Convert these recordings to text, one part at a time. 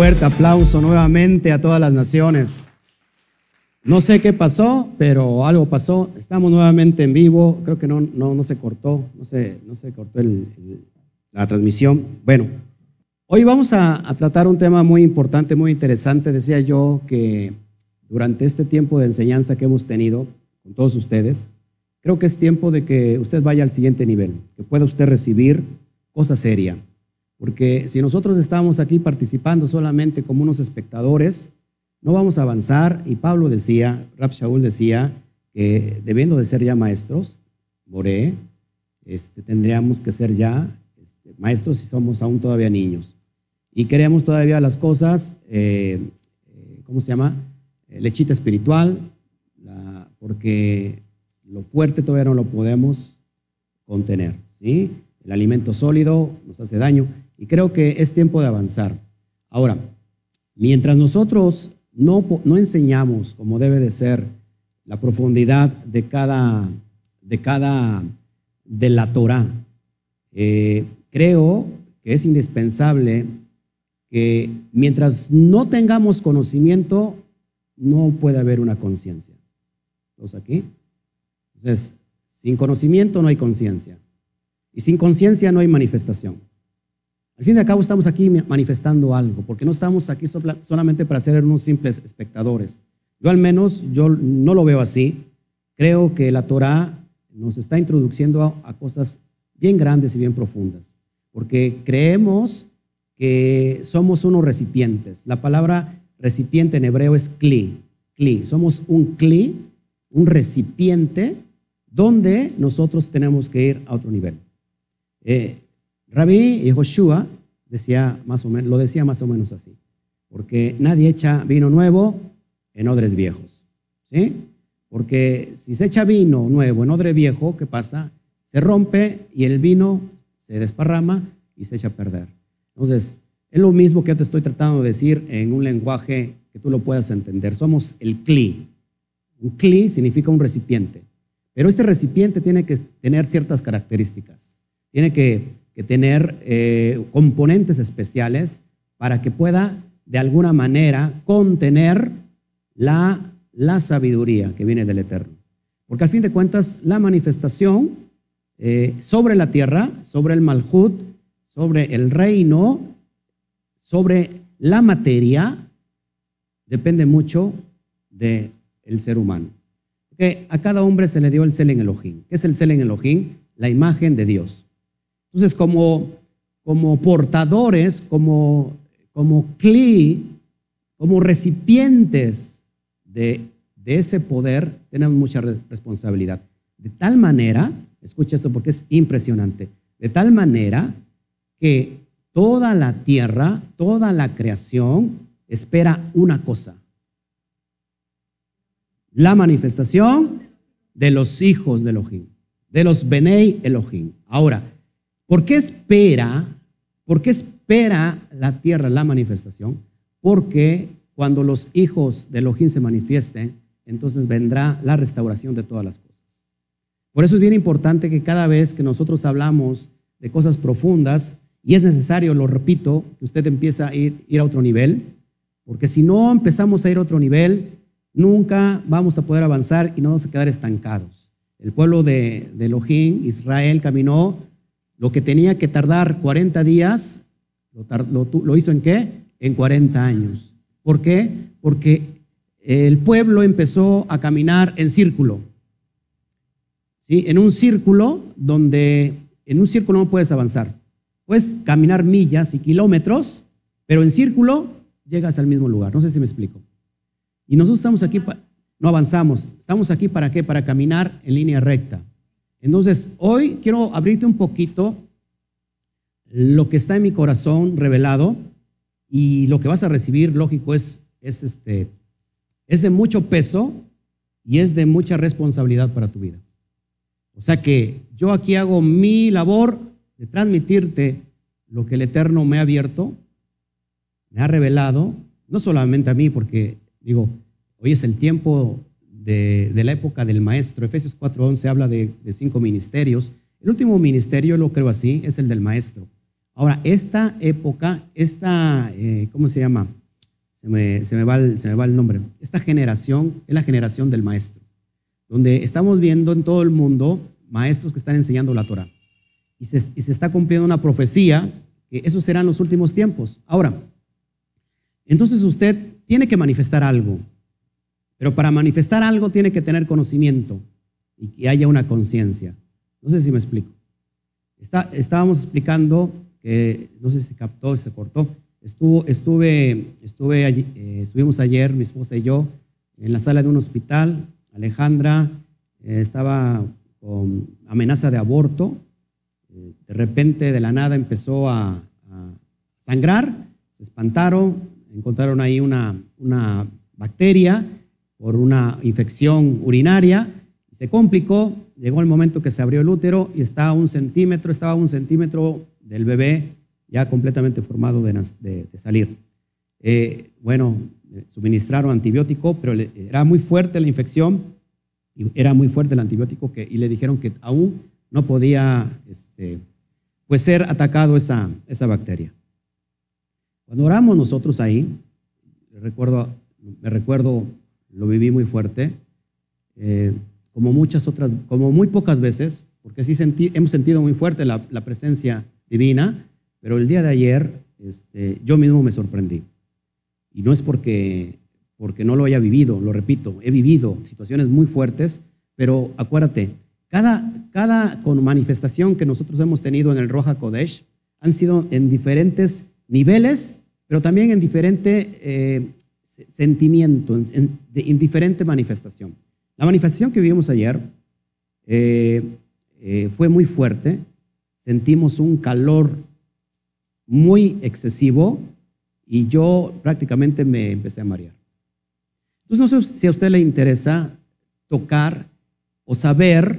fuerte aplauso nuevamente a todas las naciones. No sé qué pasó, pero algo pasó. Estamos nuevamente en vivo. Creo que no, no, no se cortó, no se, no se cortó el- el- la transmisión. Bueno, hoy vamos a, a tratar un tema muy importante, muy interesante. Decía yo que durante este tiempo de enseñanza que hemos tenido con todos ustedes, creo que es tiempo de que usted vaya al siguiente nivel, que pueda usted recibir cosa seria. Porque si nosotros estamos aquí participando solamente como unos espectadores, no vamos a avanzar. Y Pablo decía, Rab Shaul decía, que debiendo de ser ya maestros, Moré, este, tendríamos que ser ya este, maestros si somos aún todavía niños. Y queremos todavía las cosas, eh, ¿cómo se llama? Lechita espiritual, porque lo fuerte todavía no lo podemos contener. ¿sí? El alimento sólido nos hace daño y creo que es tiempo de avanzar. Ahora, mientras nosotros no, no enseñamos como debe de ser la profundidad de cada, de cada, de la Torah, eh, creo que es indispensable que mientras no tengamos conocimiento, no puede haber una conciencia. ¿Todos aquí? Entonces, sin conocimiento no hay conciencia. Y sin conciencia no hay manifestación. Al fin y al cabo estamos aquí manifestando algo, porque no estamos aquí solamente para ser unos simples espectadores. Yo al menos, yo no lo veo así. Creo que la Torah nos está introduciendo a, a cosas bien grandes y bien profundas, porque creemos que somos unos recipientes. La palabra recipiente en hebreo es kli, kli. Somos un kli, un recipiente donde nosotros tenemos que ir a otro nivel. Eh, Rabí y Joshua decía más o menos, lo decía más o menos así, porque nadie echa vino nuevo en odres viejos, ¿sí? Porque si se echa vino nuevo en odre viejo, ¿qué pasa? Se rompe y el vino se desparrama y se echa a perder. Entonces, es lo mismo que yo te estoy tratando de decir en un lenguaje que tú lo puedas entender. Somos el cli. Un cli significa un recipiente, pero este recipiente tiene que tener ciertas características. Tiene que, tener eh, componentes especiales para que pueda de alguna manera contener la, la sabiduría que viene del Eterno. Porque al fin de cuentas, la manifestación eh, sobre la tierra, sobre el Malhut, sobre el reino, sobre la materia, depende mucho del ser humano. Porque a cada hombre se le dio el Selen Elohim. ¿Qué es el Selen Elohim? La imagen de Dios. Entonces, como, como portadores, como, como cli, como recipientes de, de ese poder, tenemos mucha re- responsabilidad. De tal manera, escucha esto porque es impresionante, de tal manera que toda la tierra, toda la creación espera una cosa, la manifestación de los hijos de Elohim, de los Benei Elohim. Ahora, ¿por qué espera? ¿Por qué espera la tierra la manifestación? Porque cuando los hijos de Elohim se manifiesten, entonces vendrá la restauración de todas las cosas. Por eso es bien importante que cada vez que nosotros hablamos de cosas profundas, y es necesario, lo repito, que usted empiece a ir, a otro nivel, porque si no empezamos a ir a otro nivel, nunca vamos a poder avanzar y no vamos a quedar estancados. El pueblo de, de Elohim, Israel, caminó lo que tenía que tardar 40 días, lo, hizo en qué? En 40 años. ¿Por qué? Porque el pueblo empezó a caminar en círculo. ¿sí? En un círculo donde en un círculo no puedes avanzar. Puedes caminar millas y kilómetros, pero en círculo llegas al mismo lugar. No sé si me explico. Y nosotros estamos aquí, no avanzamos. Estamos aquí para qué? Para caminar en línea recta. Entonces, hoy quiero abrirte un poquito lo que está en mi corazón revelado y lo que vas a recibir, lógico, es, es, este, es de mucho peso y es de mucha responsabilidad para tu vida. O sea que yo aquí hago mi labor de transmitirte lo que el Eterno me ha abierto, me ha revelado, no solamente a mí, porque digo, hoy es el tiempo de, la época del maestro. Efesios 4.11 habla de, cinco ministerios. El último ministerio, lo creo así, es el del maestro. Ahora, esta época, esta, eh, ¿cómo se llama? Se me, se me va el nombre. Esta generación es la generación del maestro, donde estamos viendo en todo el mundo maestros que están enseñando la Torah. Y se, y se está cumpliendo una profecía que esos serán los últimos tiempos. Ahora, entonces usted tiene que manifestar algo, pero para manifestar algo tiene que tener conocimiento y que haya una conciencia. No sé si me explico. Está, estábamos explicando que, no sé si captó, se cortó, Estuvo, estuve, estuve eh, estuvimos ayer, mi esposa y yo, en la sala de un hospital. Alejandra eh, estaba con amenaza de aborto. Eh, de repente, de la nada, empezó a, a, sangrar. Se espantaron, encontraron ahí una, una bacteria por una infección urinaria. Se complicó, llegó el momento que se abrió el útero y está a un centímetro, estaba un centímetro del bebé ya completamente formado de, salir. Eh, bueno, suministraron antibiótico, pero era muy fuerte la infección y era muy fuerte el antibiótico que, y le dijeron que aún no podía este, pues ser atacado esa, esa bacteria. Cuando oramos nosotros ahí, recuerdo, me recuerdo, lo viví muy fuerte, eh, como muchas otras, como muy pocas veces, porque sí sentí, hemos sentido muy fuerte la, presencia divina, pero el día de ayer este, yo mismo me sorprendí. Y no es porque, porque no lo haya vivido, lo repito, he vivido situaciones muy fuertes, pero acuérdate, cada, cada manifestación que nosotros hemos tenido en el Roja Kodesh han sido en diferentes niveles, pero también en diferente eh, sentimiento, en, diferente manifestación. La manifestación que vivimos ayer eh, eh, fue muy fuerte, sentimos un calor muy excesivo y yo prácticamente me empecé a marear. Entonces no sé si a usted le interesa tocar o saber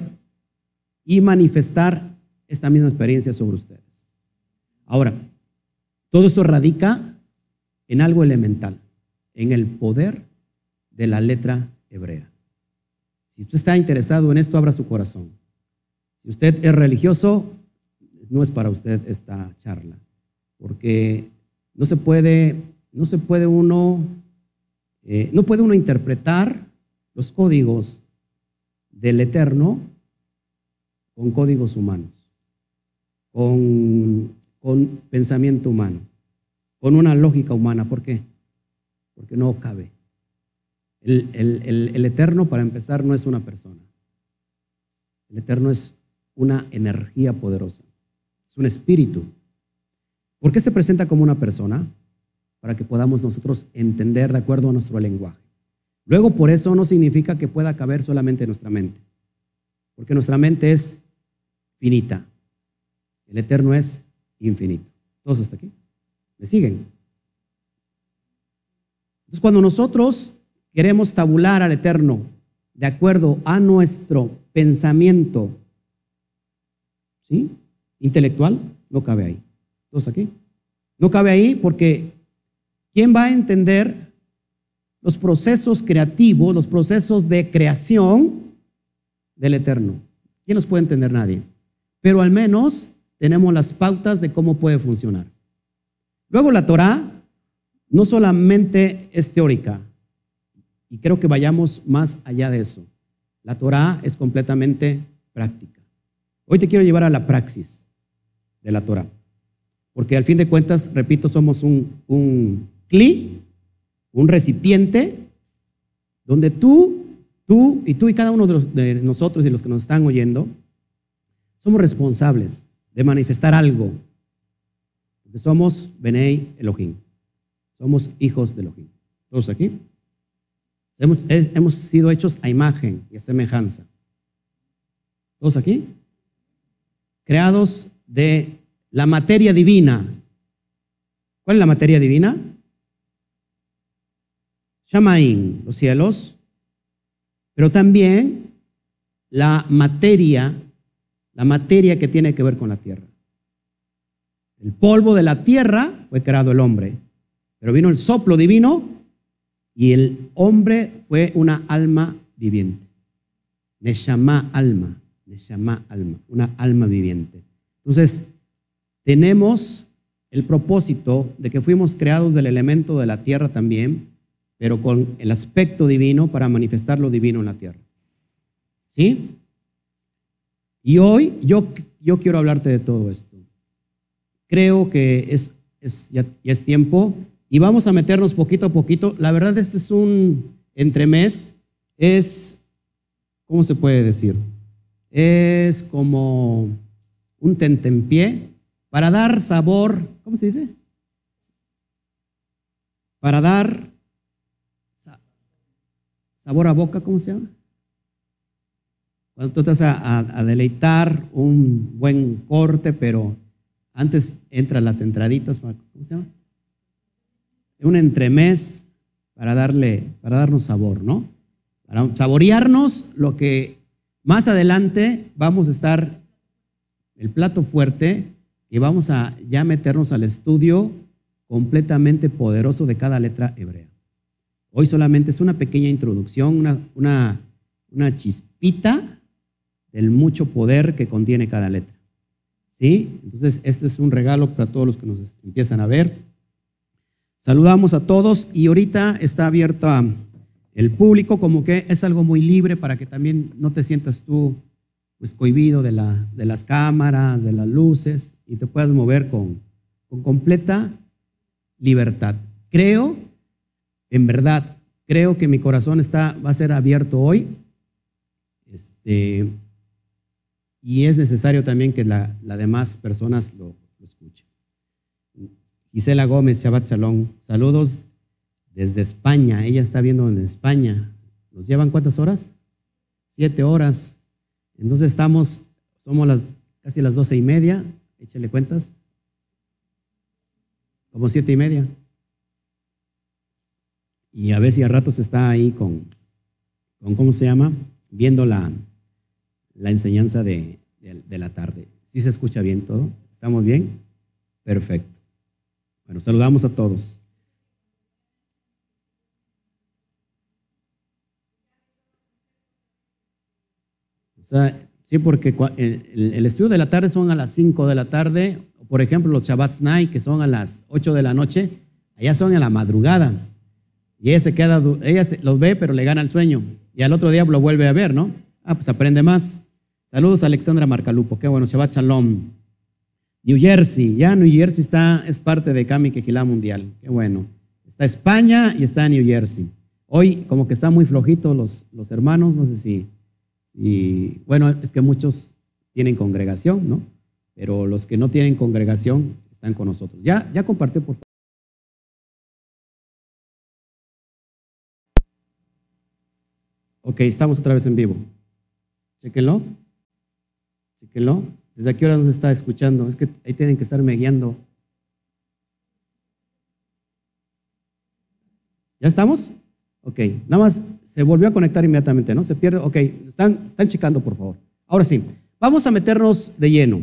y manifestar esta misma experiencia sobre ustedes. Ahora, todo esto radica en algo elemental, en el poder de la letra hebrea. Si usted está interesado en esto, abra su corazón. Si usted es religioso, no es para usted esta charla porque no se puede, no se puede uno, eh, no puede uno interpretar los códigos del Eterno con códigos humanos, con, con pensamiento humano, con una lógica humana. ¿Por qué? Porque no cabe. El, el Eterno, para empezar, no es una persona. El Eterno es una energía poderosa, es un espíritu ¿Por qué se presenta como una persona? Para que podamos nosotros entender de acuerdo a nuestro lenguaje. Luego, por eso no significa que pueda caber solamente en nuestra mente, porque nuestra mente es finita. El eterno es infinito. ¿Todos hasta aquí? ¿Me siguen? Entonces, cuando nosotros queremos tabular al eterno de acuerdo a nuestro pensamiento ¿sí? intelectual, no cabe ahí. ¿Todos aquí? No cabe ahí porque ¿quién va a entender los procesos creativos, los procesos de creación del Eterno? ¿Quién los puede entender? Nadie. Pero al menos tenemos las pautas de cómo puede funcionar. Luego la Torah no solamente es teórica, y creo que vayamos más allá de eso. La Torah es completamente práctica. Hoy te quiero llevar a la praxis de la Torah. Porque al fin de cuentas, repito, somos un, un cli, un recipiente, donde tú, tú y tú y cada uno de, nosotros y los que nos están oyendo, somos responsables de manifestar algo. Porque somos Benei Elohim. Somos hijos de Elohim. ¿Todos aquí? Hemos, hemos, sido hechos a imagen y a semejanza. ¿Todos aquí? Creados de la materia divina. ¿Cuál es la materia divina? Shamaín, los cielos, pero también la materia, la materia que tiene que ver con la tierra. El polvo de la tierra fue creado el hombre, pero vino el soplo divino y el hombre fue una alma viviente. Neshama alma, Neshama alma, una alma viviente. Entonces, tenemos el propósito de que fuimos creados del elemento de la tierra también, pero con el aspecto divino para manifestar lo divino en la tierra. ¿Sí? Y hoy yo, yo quiero hablarte de todo esto. Creo que es, ya, ya es tiempo y vamos a meternos poquito a poquito. La verdad, este es un entremés, es, ¿cómo se puede decir? Es como un tentempié para dar sabor, ¿cómo se dice? Para dar sabor a boca, ¿cómo se llama? Cuando tú estás a, a deleitar un buen corte, pero antes entran las entraditas, ¿cómo se llama? Un entremés para darle, para darnos sabor, ¿no? Para saborearnos lo que más adelante vamos a estar el plato fuerte y vamos a ya meternos al estudio completamente poderoso de cada letra hebrea. Hoy solamente es una pequeña introducción, una, una, una chispita del mucho poder que contiene cada letra. ¿Sí? Entonces, este es un regalo para todos los que nos empiezan a ver. Saludamos a todos y ahorita está abierto el público, como que es algo muy libre para que también no te sientas tú pues cohibido de, la, de las cámaras, de las luces y te puedas mover con, con completa libertad. Creo, en verdad, creo que mi corazón está, va a ser abierto hoy. Este, y es necesario también que las la demás personas lo, lo escuchen. Gisela Gómez, Shabbat Shalom. Saludos desde España. Ella está viendo en España. ¿Nos llevan cuántas horas? Siete horas. Entonces estamos, somos las, casi las doce y media. Échale cuentas. Como siete y media. Y a veces y a ratos está ahí con, con ¿cómo se llama? Viendo la, la enseñanza de, de la tarde. ¿Sí se escucha bien todo? ¿Estamos bien? Perfecto. Bueno, saludamos a todos. O sea, sí, porque el, estudio de la tarde son a las 5 de la tarde, por ejemplo, los Shabbat Night, que son a las 8 de la noche, allá son a la madrugada. Y ella se queda, ella los ve, pero le gana el sueño. Y al otro día lo vuelve a ver, ¿no? Ah, pues aprende más. Saludos a Alexandra Marcalupo, qué bueno, Shabbat Shalom. New Jersey, ya New Jersey está, es parte de Cami Quejilá Mundial. Qué bueno. Está España y está New Jersey. Hoy como que están muy flojitos los, los hermanos, no sé si, si, bueno, es que muchos tienen congregación, ¿no? Pero los que no tienen congregación están con nosotros. Ya, ya compartió, por favor. Ok, estamos otra vez en vivo. Chequenlo. Chequenlo. ¿Desde aquí hora nos está escuchando? Es que ahí tienen que estarme guiando. ¿Ya estamos? Ok, nada más se volvió a conectar inmediatamente, ¿no? Se pierde. Ok, están, están checando, por favor. Ahora sí, vamos a meternos de lleno.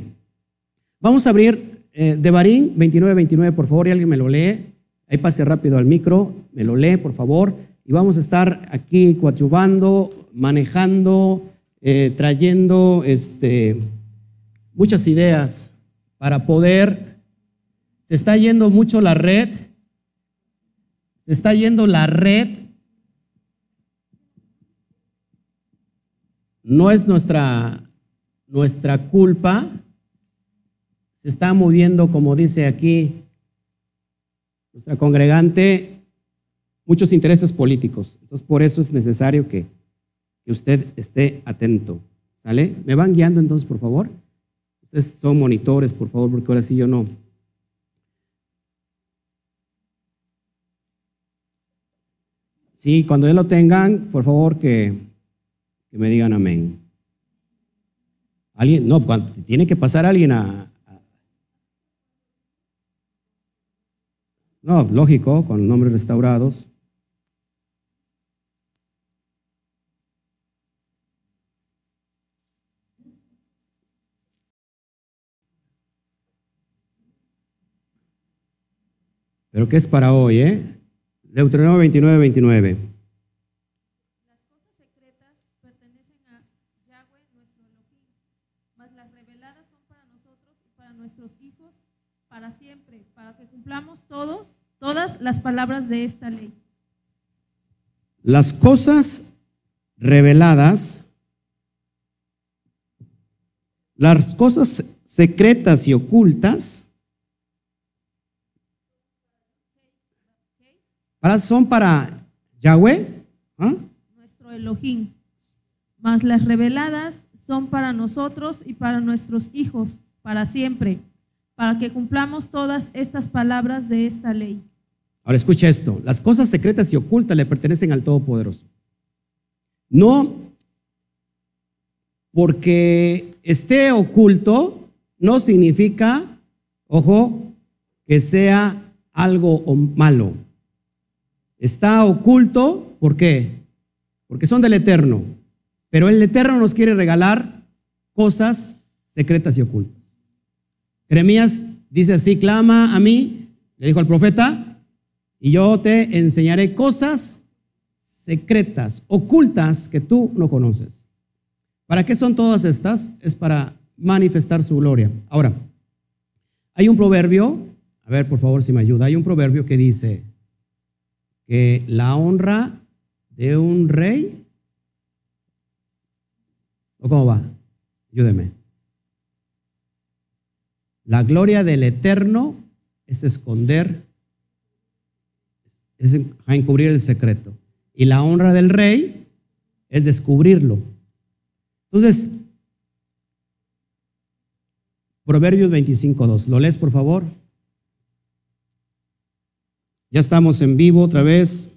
Vamos a abrir eh, de Barín 29-29, por favor, y alguien me lo lee. Ahí pase rápido al micro, me lo lee, por favor. Y vamos a estar aquí coadyuvando, manejando, eh, trayendo este muchas ideas para poder, se está yendo mucho la red, se está yendo la red, no es nuestra, nuestra culpa, se está moviendo, como dice aquí nuestra congregante, muchos intereses políticos. Entonces, por eso es necesario que, que usted esté atento. ¿Sale? ¿Me van guiando entonces, por favor? Ustedes son monitores, por favor, porque ahora sí yo no. Sí, cuando ya lo tengan, por favor que, me digan amén. Alguien, no, cuando, tiene que pasar alguien a, a, No, lógico, con nombres restaurados. Pero ¿qué es para hoy, eh? Deuteronomio 29, 29. Las cosas secretas pertenecen a Yahweh, nuestro Elohim, mas las reveladas son para nosotros y para nuestros hijos, para siempre, para todos, todas las palabras de esta ley. Las cosas reveladas, las cosas secretas y ocultas, son para Yahweh, ¿ah? nuestro Elohim. Mas las reveladas son para nosotros y para nuestros hijos, para siempre, para que cumplamos todas estas palabras de esta ley. Ahora escucha esto, las cosas secretas y ocultas le pertenecen al Todopoderoso. No porque esté oculto, no significa, ojo, que sea algo malo. Está oculto, ¿por qué? Porque son del Eterno. Pero el Eterno nos quiere regalar cosas secretas y ocultas. Jeremías dice así, clama a mí, le dijo al profeta, y yo te enseñaré cosas secretas, ocultas que tú no conoces. ¿Para qué son todas estas? Es para manifestar su gloria. Ahora, hay un proverbio, a ver por favor si me ayuda, hay un proverbio que dice que la honra de un rey, ¿o cómo va? Ayúdeme. La gloria del eterno es esconder, es encubrir el secreto. Y la honra del rey es descubrirlo. Entonces, Proverbios 25.2. ¿Lo lees, por favor? Ya estamos en vivo otra vez.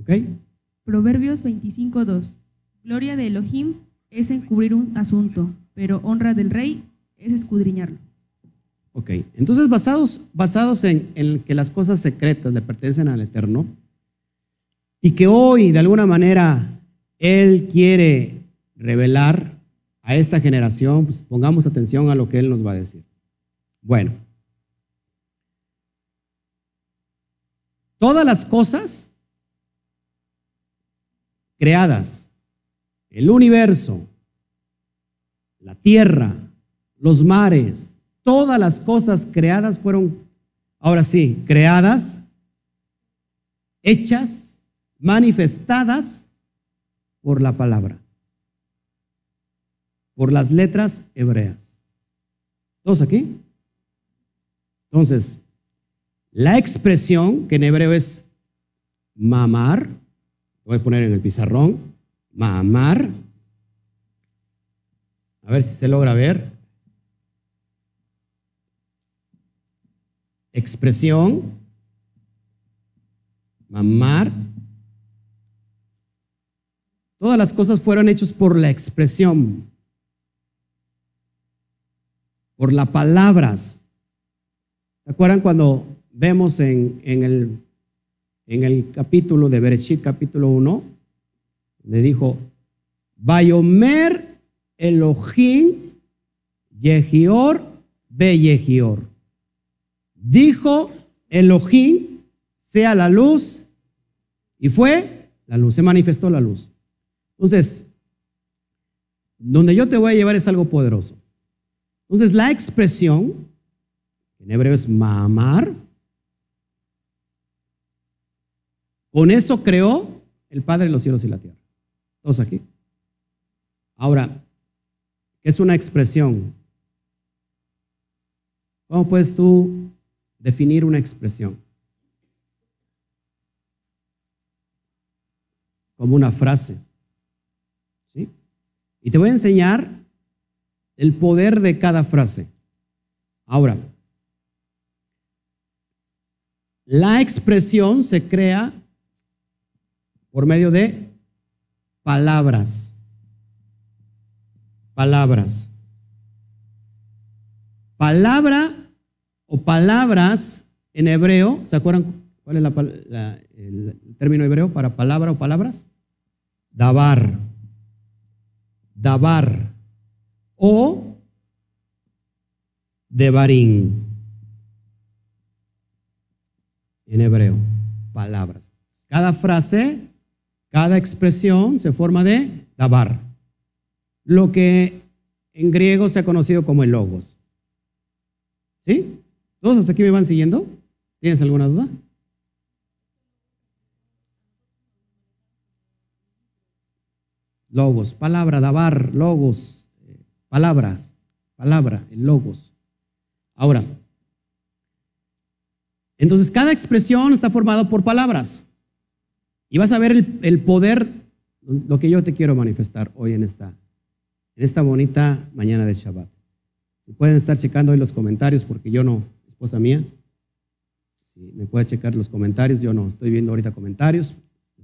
¿Ok? Proverbios 25.2. Gloria de Elohim es encubrir un asunto, pero honra del rey es escudriñarlo. Ok, entonces basados, basados en, en que las cosas secretas le pertenecen al Eterno y que hoy de alguna manera Él quiere revelar a esta generación, pues pongamos atención a lo que Él nos va a decir. Bueno, todas las cosas creadas, el universo, la tierra, los mares, todas las cosas creadas fueron, ahora sí, creadas, hechas, manifestadas por la palabra, por las letras hebreas. ¿Todos aquí? Entonces, la expresión que en hebreo es mamar, voy a poner en el pizarrón, mamar, a ver si se logra ver. Expresión, mamar. Todas las cosas fueron hechas por la expresión, por las palabras. ¿Se acuerdan cuando vemos en, en, el, en el capítulo de Bereshit, capítulo 1, le dijo, Bayomer Elohim Yehior Be Yehior. Dijo Elohim, sea la luz, y fue la luz, se manifestó la luz. Entonces, donde yo te voy a llevar es algo poderoso. Entonces, la expresión en hebreo es mamar. Con eso creó el Padre de los cielos y la tierra. Todos aquí. Ahora, ¿qué es una expresión? ¿Cómo puedes tú definir una expresión? Como una frase. ¿Sí? Y te voy a enseñar el poder de cada frase. Ahora, la expresión se crea por medio de palabras. Palabras. Palabra o palabras en hebreo, ¿se acuerdan cuál es el término hebreo para palabra o palabras? Dabar. Dabar. O devarim en hebreo, palabras. Cada frase, cada expresión se forma de dabar, lo que en griego se ha conocido como el logos. ¿Sí? ¿Todos hasta aquí me van siguiendo? ¿Tienes alguna duda? Logos, palabra, dabar, logos, eh, palabras, palabra, el logos. Ahora, entonces cada expresión está formada por palabras. Y vas a ver el, el poder, lo que yo te quiero manifestar hoy en esta, en esta bonita mañana de Shabbat. Pueden estar checando hoy los comentarios, porque yo no, esposa mía, si me puede checar los comentarios, yo no estoy viendo ahorita comentarios,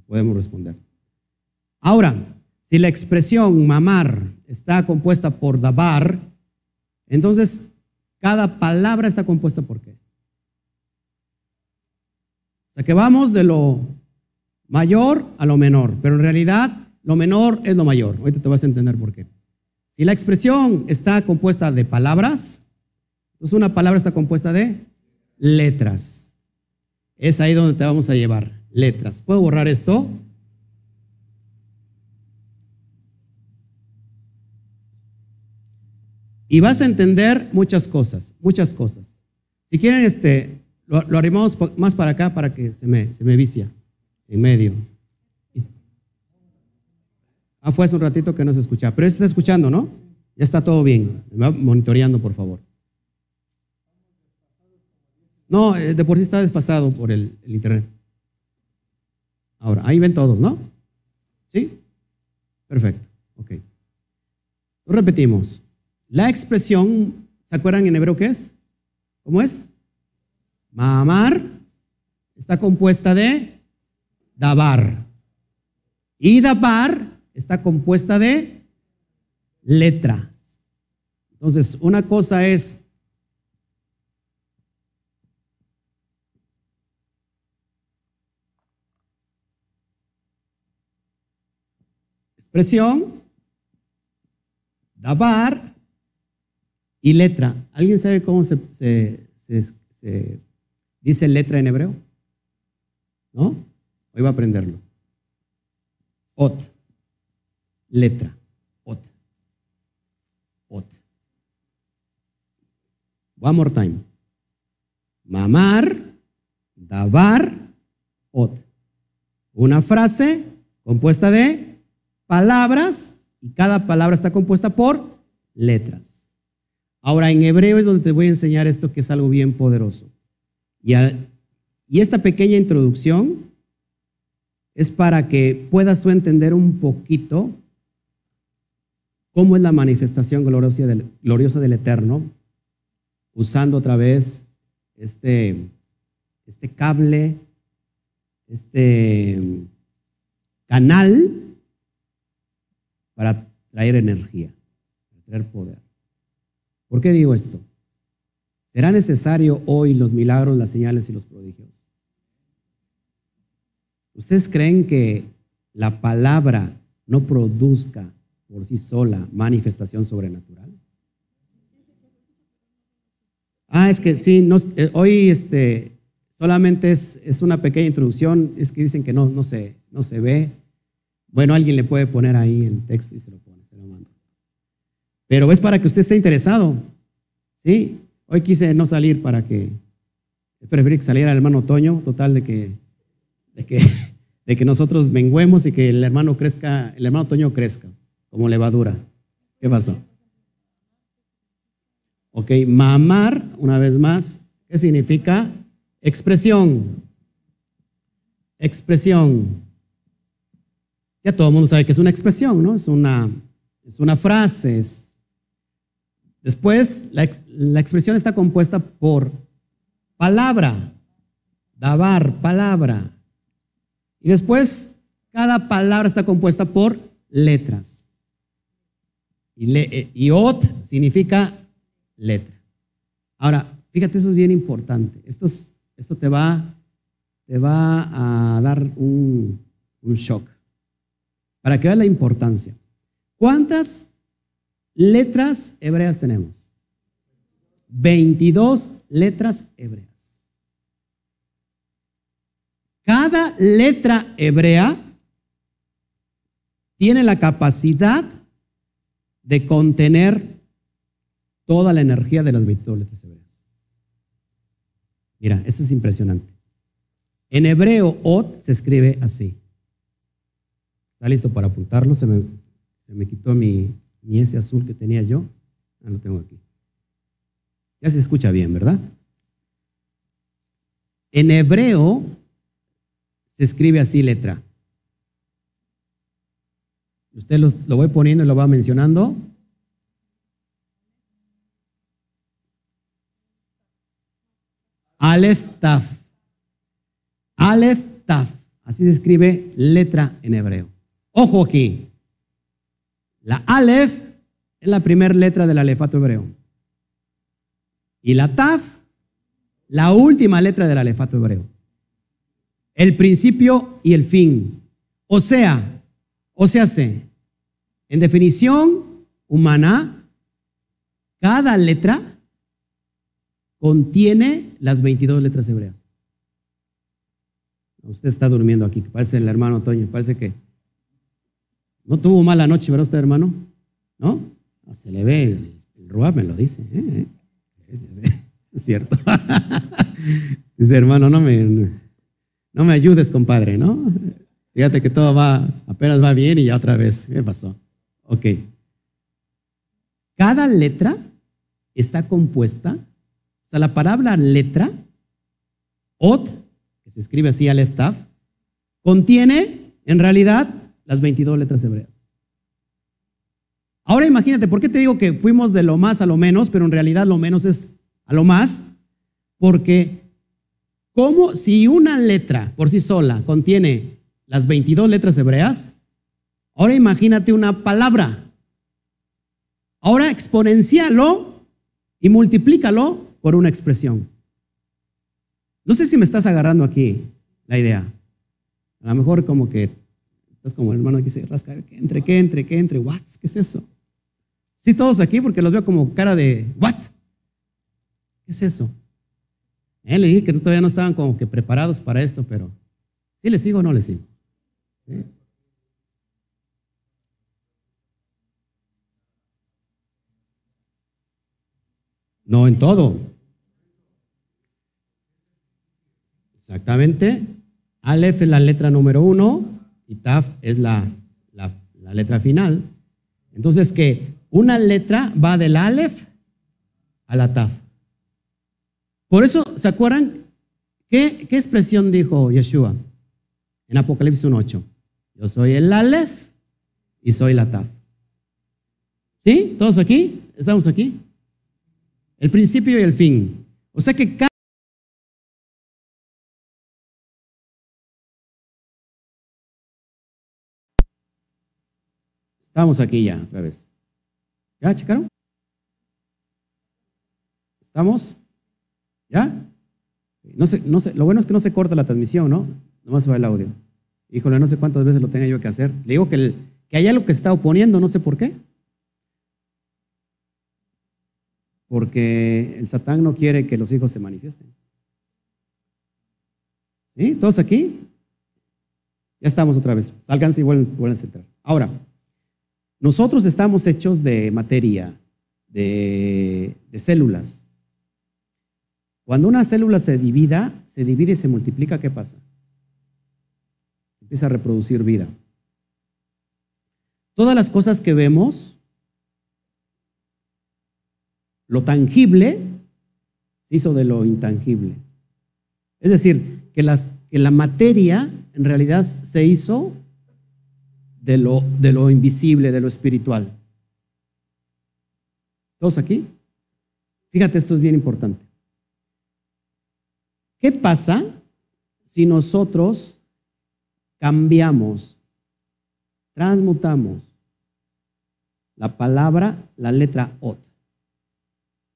podemos responder. Ahora, si la expresión mamar está compuesta por dabar, entonces cada palabra está compuesta por qué? O sea que vamos de lo mayor a lo menor, pero en realidad lo menor es lo mayor. Ahorita te vas a entender por qué. Si la expresión está compuesta de palabras, entonces una palabra está compuesta de letras. Es ahí donde te vamos a llevar, letras. ¿Puedo borrar esto? Y vas a entender muchas cosas, muchas cosas. Si quieren, este, lo, arrimamos más para acá para que se me, se me vicia en medio. Ah, fue hace un ratito que no se escuchaba. Pero está escuchando, ¿no? Ya está todo bien. Me va monitoreando, por favor. No, eh, de por sí está desfasado por el, internet. Ahora, ahí ven todos, ¿no? ¿Sí? Perfecto. Ok. Lo repetimos. La expresión, ¿se acuerdan en hebreo qué es? ¿Cómo es? Mamar está compuesta de dabar. Y dabar está compuesta de letras. Entonces, una cosa es expresión, dabar y letra. ¿Alguien sabe cómo se, dice letra en hebreo? ¿No? Hoy va a aprenderlo. Ot letra. Ot. Ot. One more time. Mamar, dabar, ot. Una frase compuesta de palabras y cada palabra está compuesta por letras. Ahora, en hebreo es donde te voy a enseñar esto que es algo bien poderoso. Y, esta pequeña introducción es para que puedas tú entender un poquito cómo es la manifestación gloriosa del, gloriosa del Eterno, usando otra vez este, este cable, este canal para traer energía, para traer poder. ¿Por qué digo esto? ¿Será necesario hoy los milagros, las señales y los prodigios? ¿Ustedes creen que la palabra no produzca por sí sola manifestación sobrenatural? Ah, es que sí, eh, hoy este, solamente es, es, una pequeña introducción, es que dicen que no, no, se, no se ve. Bueno, alguien le puede poner ahí el texto y se lo pone, se lo manda. Pero es para que usted esté interesado. ¿sí? Hoy quise no salir para que, preferí que saliera el hermano Toño, total de que, de que, de que nosotros menguemos y que el hermano crezca, el hermano Toño crezca como levadura. ¿Qué pasó? Ok, mamar, una vez más, ¿qué significa? Expresión. Expresión. Ya todo el mundo sabe que es una expresión, ¿no? Es una, es una frase. Después, la, expresión está compuesta por palabra, dabar, palabra. Y después, cada palabra está compuesta por letras. Y, le, eh, ot significa letra. Ahora, fíjate, eso es bien importante. Esto, esto te, va, te va a dar un, un shock para que veas la importancia. ¿Cuántas letras hebreas tenemos? 22 letras hebreas. Cada letra hebrea tiene la capacidad de contener toda la energía de las 22 letras hebreas. Mira, esto es impresionante. En hebreo, Ot se escribe así. ¿Está listo para apuntarlo? Se me, se me quitó mi, mi ese azul que tenía yo. Ah, lo tengo aquí. Ya se escucha bien, ¿verdad? En hebreo se escribe así letra. Usted lo, lo voy poniendo y lo va mencionando. Aleph Taf. Aleph Taf. Así se escribe letra en hebreo. Ojo aquí. La Aleph es la primera letra del alefato hebreo. Y la Taf, la última letra del alefato hebreo. El principio y el fin. O sea, o sea, se, en definición humana, cada letra contiene las 22 letras hebreas. Usted está durmiendo aquí, parece el hermano Toño, parece que no tuvo mala noche, ¿verdad usted, hermano? ¿No? se le ve, el, el me lo dice. ¿eh? Es cierto. dice, hermano, no me, no me ayudes, compadre, ¿no? Fíjate que todo va, apenas va bien y ya otra vez. ¿Qué pasó? Ok. Cada letra está compuesta, o sea, la palabra letra, ot, que se escribe así al taf, contiene en realidad las 22 letras hebreas. Ahora imagínate, ¿por qué te digo que fuimos de lo más a lo menos, pero en realidad lo menos es a lo más? Porque como si una letra por sí sola contiene las 22 letras hebreas, ahora imagínate una palabra. Ahora exponencialo y multiplícalo por una expresión. No sé si me estás agarrando aquí la idea. A lo mejor como que estás como el hermano aquí se rasca, que entre, que entre, que entre, what, ¿qué es eso? Sí, todos aquí porque los veo como cara de, what? ¿Qué es eso? Eh, le dije que todavía no estaban como que preparados para esto, pero ¿sí le sigo o no le sigo? No en todo. Exactamente. Aleph es la letra número uno y Taf es la, la, letra final. Entonces que una letra va del Aleph a la Taf. Por eso, ¿se acuerdan? ¿Qué, qué expresión dijo Yeshua en Apocalipsis 1.8? Yo soy el Aleph y soy la Taf. ¿Sí? ¿Todos aquí? ¿Estamos aquí? El principio y el fin. O sea que cada Estamos aquí ya, otra vez. ¿Ya checaron? ¿Estamos? ¿Ya? No sé, no sé, lo bueno es que no se corta la transmisión, ¿no? Nomás se va el audio. Híjole, no sé cuántas veces lo tenga yo que hacer. Le digo que, el, que hay algo que está oponiendo, no sé por qué. Porque el Satán no quiere que los hijos se manifiesten. ¿Sí? ¿Todos aquí? Ya estamos otra vez. Sálganse y vuelven, vuelven a entrar. Ahora, nosotros estamos hechos de materia, de, células. Cuando una célula se divida, se divide y se multiplica, ¿qué pasa? Empieza a reproducir vida. Todas las cosas que vemos, lo tangible se hizo de lo intangible. Es decir, que, que la materia en realidad se hizo de lo, de lo invisible, de lo espiritual. ¿Todos aquí? Fíjate, esto es bien importante. ¿Qué pasa si nosotros cambiamos, transmutamos la palabra, la letra ot?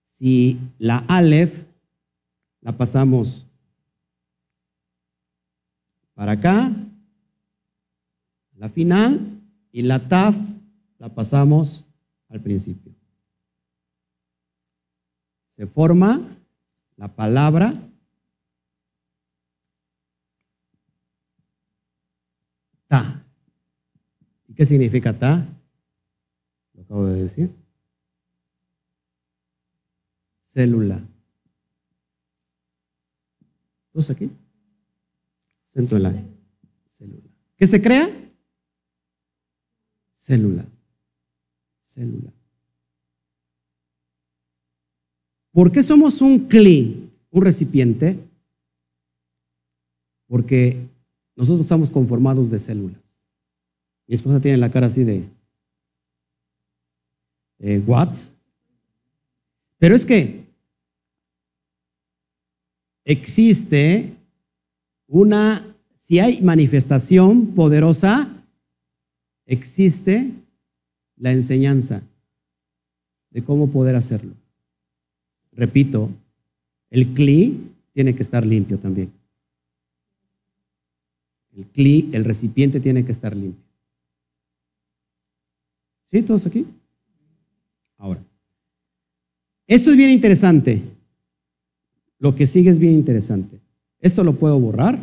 Si la alef la pasamos para acá, la final y la taf la pasamos al principio. Se forma la palabra ta. ¿Y qué significa ta? Lo acabo de decir. Célula. ¿Todos aquí? Acento en la célula. ¿Qué se crea? Célula. Célula. ¿Por qué somos un cli, un recipiente? Porque nosotros estamos conformados de células. Mi esposa tiene la cara así de eh, watts. Pero es que existe una, si hay manifestación poderosa, existe la enseñanza de cómo poder hacerlo. Repito, el CLI tiene que estar limpio también. El CLI, el recipiente tiene que estar limpio. ¿Sí? ¿Todos aquí? Ahora, esto es bien interesante. Lo que sigue es bien interesante. Esto lo puedo borrar.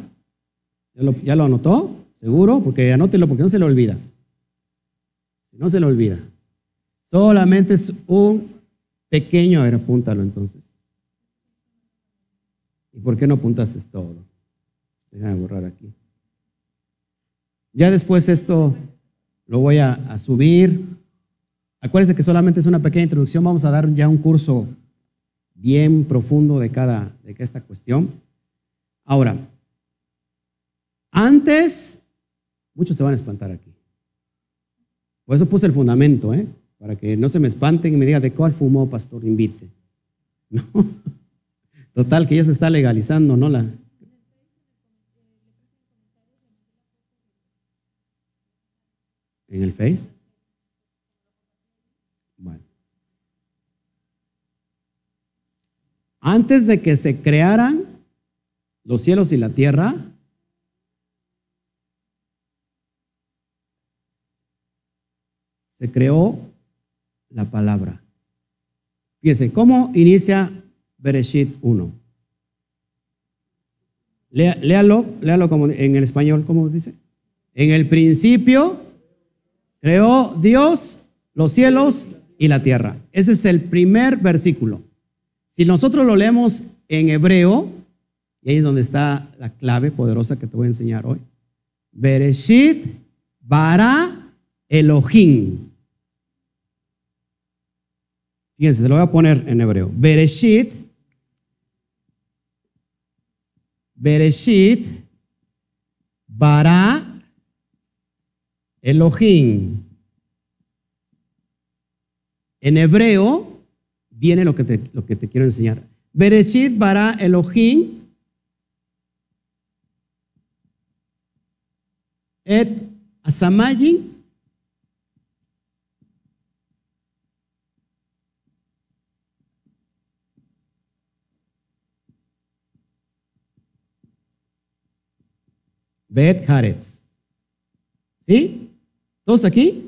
¿Ya lo, anotó? ¿Seguro? Porque anótelo porque no se le olvida. No se le olvida. Solamente es un pequeño. A ver, apúntalo entonces. ¿Y por qué no apuntaste todo? Déjame borrar aquí. Ya después esto lo voy a, a subir Acuérdense que solamente es una pequeña introducción, vamos a dar ya un curso bien profundo de cada de esta cuestión. Ahora, antes, muchos se van a espantar aquí. Por eso puse el fundamento, ¿eh? para que no se me espanten y me digan de cuál fumó, pastor, invite. No. Total, que ya se está legalizando, ¿no? La... ¿En el Face? Antes de que se crearan los cielos y la tierra, se creó la palabra. Fíjense, ¿cómo inicia Bereshit 1? léalo, léalo como en el español, ¿cómo dice? En el principio creó Dios los cielos y la tierra. Ese es el primer versículo. Si nosotros lo leemos en hebreo, y ahí es donde está la clave poderosa que te voy a enseñar hoy. Bereshit bara Elohim. Fíjense, se lo voy a poner en hebreo. Bereshit. Bereshit bara Elohim. En hebreo viene lo que te, lo que te quiero enseñar. Bereshit bara Elohim et asamayin Bet Haretz. ¿Sí? ¿Todos aquí?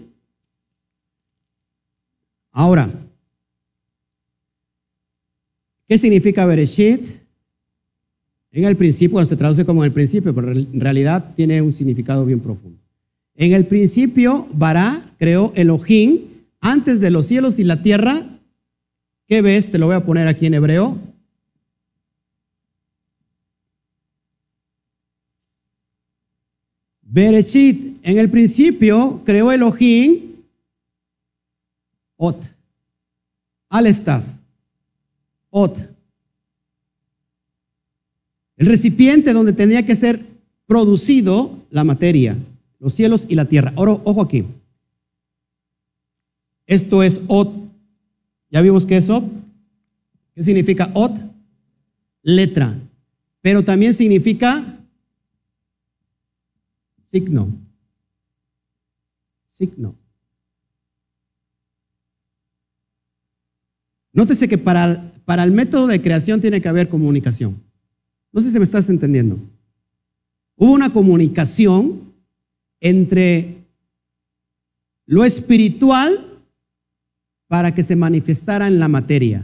Ahora, ¿Qué significa Bereshit? En el principio, se traduce como el principio, pero en realidad tiene un significado bien profundo. En el principio, Bará creó Elohim antes de los cielos y la tierra. ¿Qué ves? Te lo voy a poner aquí en hebreo. Bereshit, en el principio creó Elohim Ot, Aleftaf. Ot. El recipiente donde tenía que ser producido la materia, los cielos y la tierra. Ojo aquí. Esto es Ot. ¿Ya vimos qué es Ot? ¿Qué significa Ot? Letra. Pero también significa signo. Signo. Nótese que para para el método de creación tiene que haber comunicación. No sé si me estás entendiendo. Hubo una comunicación entre lo espiritual para que se manifestara en la materia.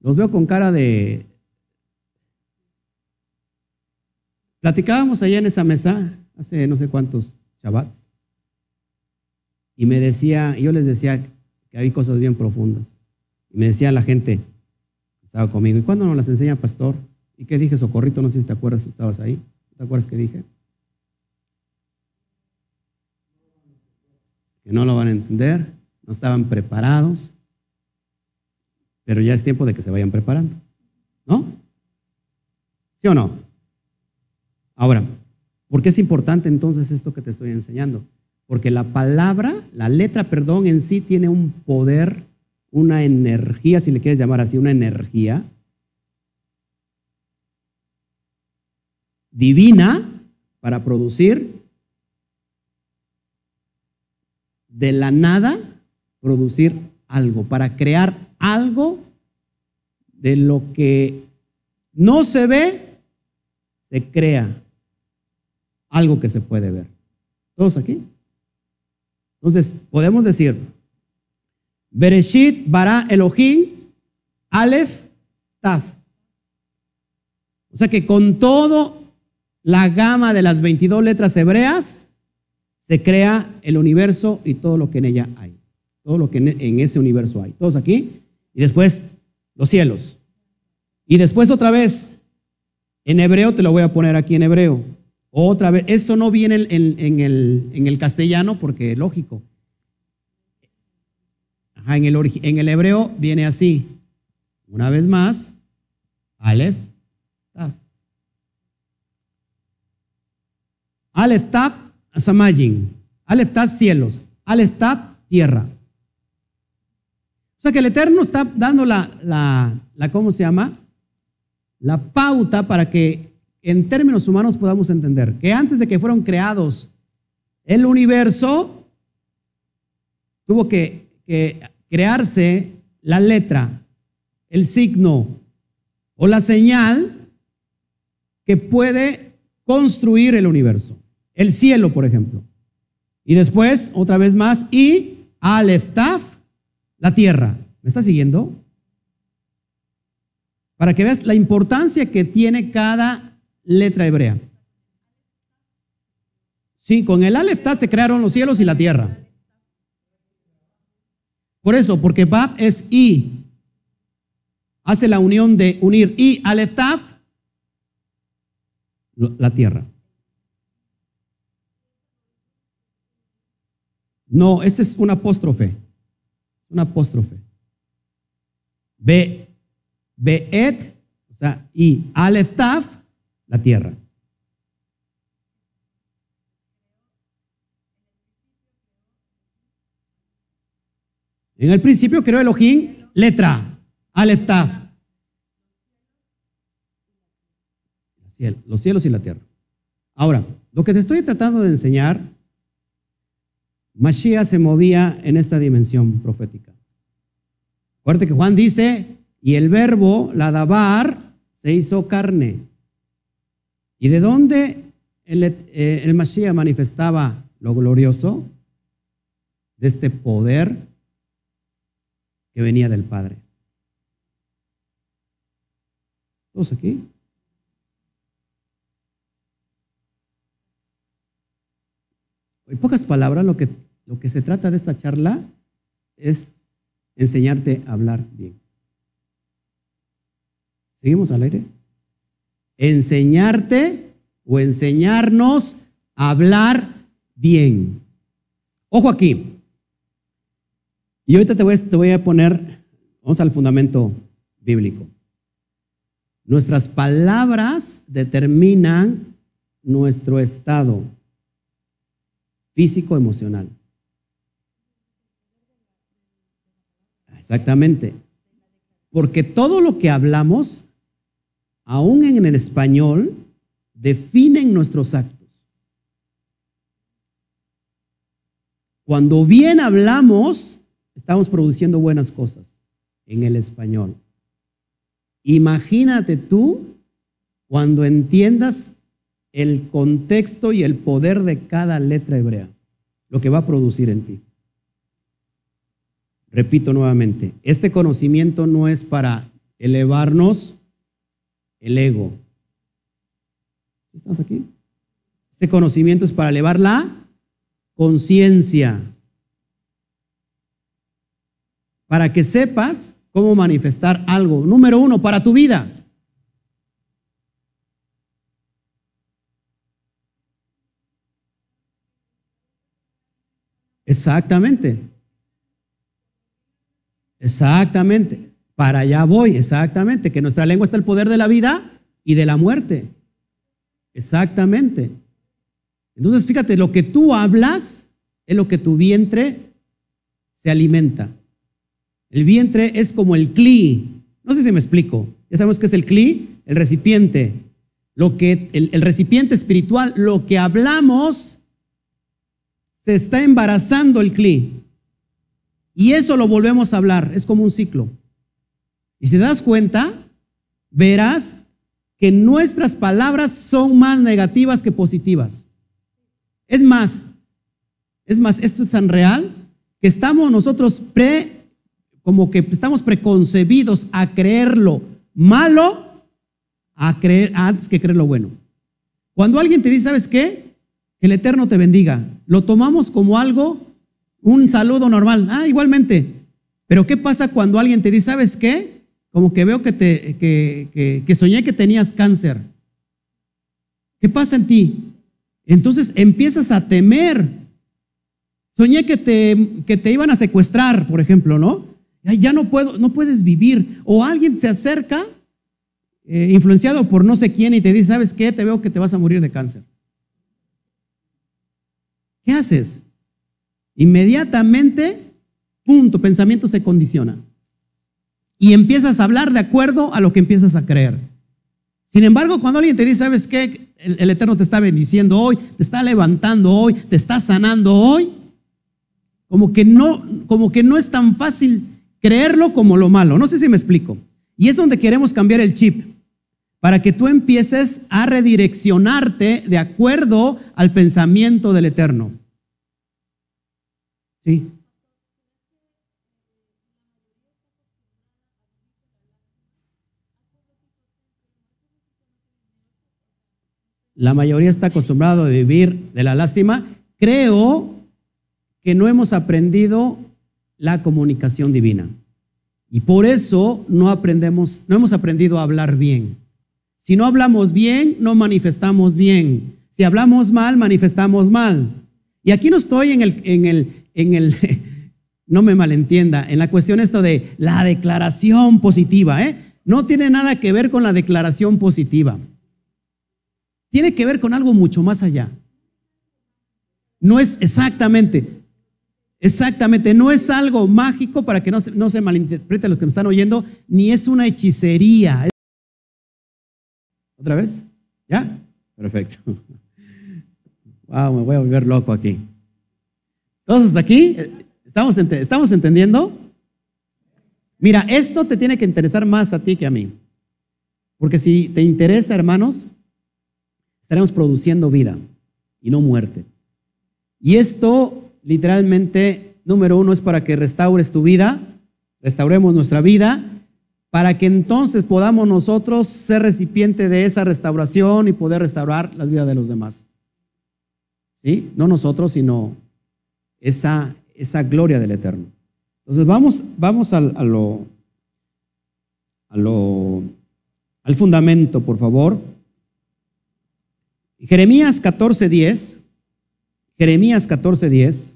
Los veo con cara de... Platicábamos allá en esa mesa hace no sé cuántos Shabbats y me decía, yo les decía que había cosas bien profundas. Y me decía la gente, estaba conmigo, ¿y cuándo nos las enseña pastor? ¿Y qué dije, Socorrito? No sé si te acuerdas, estabas ahí. ¿Te acuerdas qué dije? Que no lo van a entender, no estaban preparados, pero ya es tiempo de que se vayan preparando. ¿No? ¿Sí o no? Ahora, ¿por qué es importante entonces esto que te estoy enseñando? Porque la palabra, la letra, perdón, en sí tiene un poder, una energía, si le quieres llamar así, una energía divina para producir de la nada, producir algo, para crear algo de lo que no se ve, se crea algo que se puede ver. ¿Todos aquí? Entonces, podemos decir, Bereshit bara Elohim, Aleph, Taf. O sea que con todo la gama de las 22 letras hebreas, se crea el universo y todo lo que en ella hay. Todo lo que en ese universo hay. Todos aquí. Y después los cielos. Y después otra vez, en hebreo, te lo voy a poner aquí en hebreo. Otra vez, esto no viene en, el, en el, castellano porque lógico. en, el, en el hebreo viene así. Una vez más, Aleph, Taf. Aleph, Taf, Samajin. Aleph, Taf, cielos. Aleph, Taf, tierra. O sea que el Eterno está dando la, la, la ¿cómo se llama? La pauta para que en términos humanos podamos entender que antes de que fueron creados el universo, tuvo que, crearse la letra, el signo o la señal que puede construir el universo. El cielo, por ejemplo. Y después, otra vez más, y Aleftaf, la tierra. ¿Me está siguiendo? Para que veas la importancia que tiene cada letra hebrea. Sí, con el Aleftad se crearon los cielos y la tierra. Por eso, porque Bab es I. Hace la unión de unir I Aleftaf, la tierra. No, este es un apóstrofe. Un apóstrofe. Be, et, o sea, I Aleftaf, la tierra. En el principio creó Elohim, letra, Aleph Los cielos y la tierra. Ahora, lo que te estoy tratando de enseñar, Mashiach se movía en esta dimensión profética. Acuérdate que Juan dice, y el verbo, la dabar, se hizo carne. ¿Y de dónde el, eh, Mashiach manifestaba lo glorioso? De este poder que venía del Padre. ¿Todos aquí? En pocas palabras, lo que, lo que se trata de esta charla es enseñarte a hablar bien. ¿Seguimos al aire? enseñarte o enseñarnos a hablar bien. Ojo aquí. Y ahorita te voy, te voy a poner, vamos al fundamento bíblico. Nuestras palabras determinan nuestro estado físico, emocional. Exactamente. Porque todo lo que hablamos aún en el español, definen nuestros actos. Cuando bien hablamos, estamos produciendo buenas cosas en el español. Imagínate tú cuando entiendas el contexto y el poder de cada letra hebrea, lo que va a producir en ti. Repito nuevamente, este conocimiento no es para elevarnos el ego. estás aquí? Este conocimiento es para elevar la conciencia, para que sepas cómo manifestar algo. Número uno, para tu vida. Exactamente. Exactamente. Para allá voy, exactamente. Que nuestra lengua está el poder de la vida y de la muerte. Exactamente. Entonces, fíjate, lo que tú hablas es lo que tu vientre se alimenta. El vientre es como el cli. No sé si me explico. Ya sabemos que es el cli, el recipiente. Lo que, el, el recipiente espiritual, lo que hablamos, se está embarazando el cli. Y eso lo volvemos a hablar. Es como un ciclo. Y si te das cuenta, verás que nuestras palabras son más negativas que positivas. Es más, es más, esto es tan real que estamos nosotros pre, como que estamos preconcebidos a creerlo malo a creer antes que creer lo bueno. Cuando alguien te dice, ¿sabes qué? Que el Eterno te bendiga. Lo tomamos como algo, un saludo normal. Ah, igualmente. Pero ¿qué pasa cuando alguien te dice, ¿sabes qué? Como que veo que, te, que, que, soñé que tenías cáncer. ¿Qué pasa en ti? Entonces empiezas a temer. Soñé que te, que te iban a secuestrar, por ejemplo, ¿no? Ya no puedo, no puedes vivir. O alguien se acerca, eh, influenciado por no sé quién, y te dice, ¿sabes qué? Te veo que te vas a morir de cáncer. ¿Qué haces? Inmediatamente, punto, pensamiento se condiciona. Y empiezas a hablar de acuerdo a lo que empiezas a creer. Sin embargo, cuando alguien te dice, ¿sabes qué? El, Eterno te está bendiciendo hoy, te está levantando hoy, te está sanando hoy. Como que no, como que no es tan fácil creerlo como lo malo. No sé si me explico. Y es donde queremos cambiar el chip para que tú empieces a redireccionarte de acuerdo al pensamiento del Eterno. ¿Sí? La mayoría está acostumbrado a vivir de la lástima. Creo que no hemos aprendido la comunicación divina. Y por eso no aprendemos, no hemos aprendido a hablar bien. Si no hablamos bien, no manifestamos bien. Si hablamos mal, manifestamos mal. Y aquí no estoy en el, en el, en el, no me malentienda, en la cuestión esto de la declaración positiva, ¿eh? No tiene nada que ver con la declaración positiva. Tiene que ver con algo mucho más allá. No es exactamente, exactamente, no es algo mágico para que no se, no se malinterprete los que me están oyendo, ni es una hechicería. ¿Otra vez? ¿Ya? Perfecto. Wow, me voy a volver loco aquí. ¿Todos hasta aquí? ¿Estamos, ¿Estamos entendiendo? Mira, esto te tiene que interesar más a ti que a mí. Porque si te interesa, hermanos, estaremos produciendo vida y no muerte. Y esto, literalmente, número uno, es para que restaures tu vida, restauremos nuestra vida, para que entonces podamos nosotros ser recipiente de esa restauración y poder restaurar la vida de los demás. ¿Sí? No nosotros, sino esa, esa gloria del Eterno. Entonces vamos, vamos a a lo, al fundamento, por favor. Jeremías 14:10, Jeremías 14:10.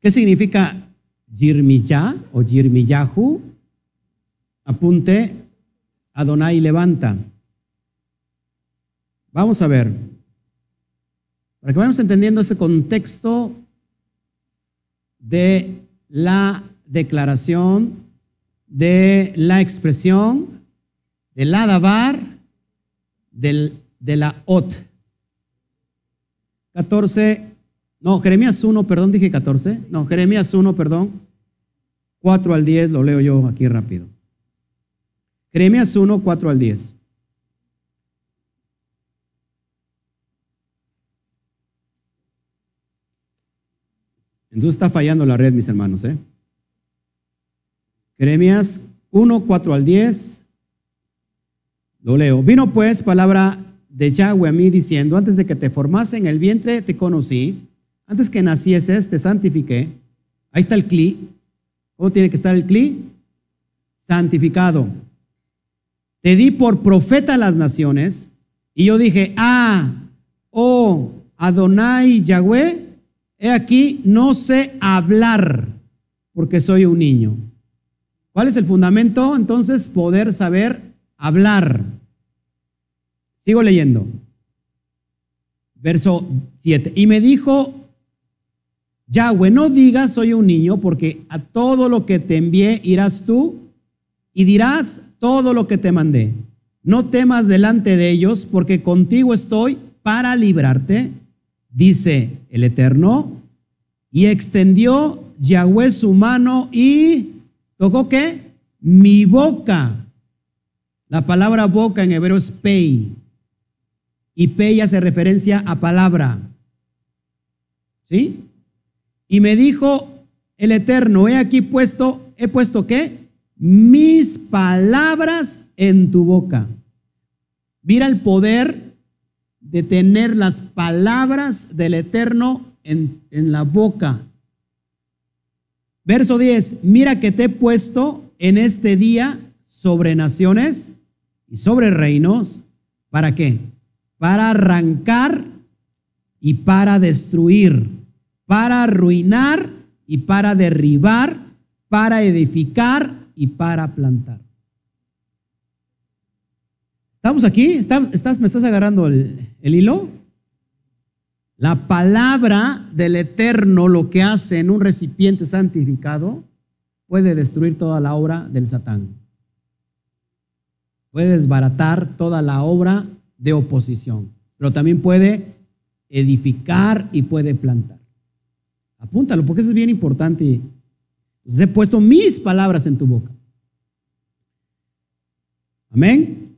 ¿Qué significa Yirmiyah o Yirmiyahu? Apunte, Adonai levanta. Vamos a ver, para que vayamos entendiendo este contexto de la declaración, de la expresión, del adabar, del, de la ot. 14, no, Jeremías 1, perdón, dije 14. No, Jeremías 1, perdón. 4 al 10, lo leo yo aquí rápido. Jeremías 1, 4 al 10. Entonces está fallando la red, mis hermanos. ¿eh? Jeremías 1, 4 al 10. Lo leo. Vino pues palabra de Yahweh a mí diciendo, antes de que te formase en el vientre te conocí, antes que nacieses te santifiqué. Ahí está el cli. ¿Cómo tiene que estar el cli? Santificado. te di por profeta a las naciones, y yo dije, ah, oh, Adonai Yahweh, he aquí, no sé hablar, porque soy un niño. ¿Cuál es el fundamento? Entonces, poder saber hablar. Sigo leyendo. Verso 7. Y me dijo Yahweh, no digas soy un niño, porque a todo lo que te envié irás tú y dirás todo lo que te mandé. No temas delante de ellos, porque contigo estoy para librarte, dice el Eterno. Y extendió Yahweh su mano y tocó qué? Mi boca. La palabra boca en hebreo es pei. Y pei hace referencia a palabra. ¿Sí? Y me dijo el Eterno, he aquí puesto, he puesto qué? Mis palabras en tu boca. Mira el poder de tener las palabras del Eterno en, en la boca. Verso 10, mira que te he puesto en este día sobre naciones y sobre reinos. ¿Para qué? Para arrancar y para destruir para arruinar y para derribar, para edificar y para plantar. ¿Estamos aquí? ¿Estás, ¿Me estás agarrando el, el hilo? La palabra del Eterno lo que hace en un recipiente santificado puede destruir toda la obra del Satán. Puede desbaratar toda la obra de oposición, pero también puede edificar y puede plantar. Apúntalo, porque eso es bien importante. Entonces he puesto mis palabras en tu boca. Amén.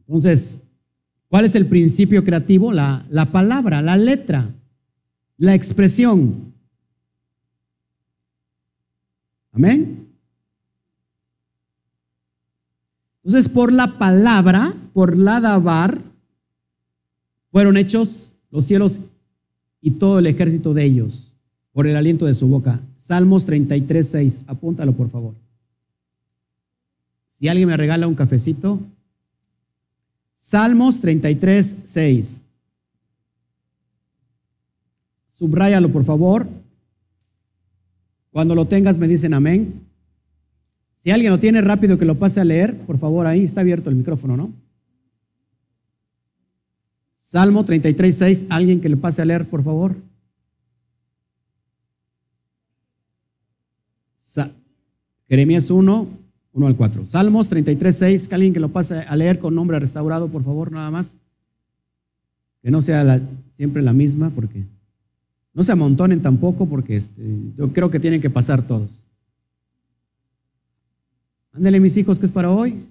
Entonces, ¿cuál es el principio creativo? La, la palabra, la letra, la expresión. Amén. Entonces, por la palabra, por la dabar, fueron hechos los cielos y todo el ejército de ellos por el aliento de su boca. Salmos 33, 6. Apúntalo, por favor. Si alguien me regala un cafecito. Salmos 33, 6. Subráyalo, por favor. Cuando lo tengas, me dicen amén. Si alguien lo tiene rápido que lo pase a leer, por favor, ahí está abierto el micrófono, ¿no? Salmo 33, 6. Alguien que le pase a leer, por favor. Jeremías 1, 1 al 4. Salmos 33, 6. alguien que lo pase a leer con nombre restaurado, por favor, nada más. Que no sea siempre la misma, porque no se amontonen tampoco, porque este, yo creo que tienen que pasar todos. Ándele, mis hijos, que es para hoy.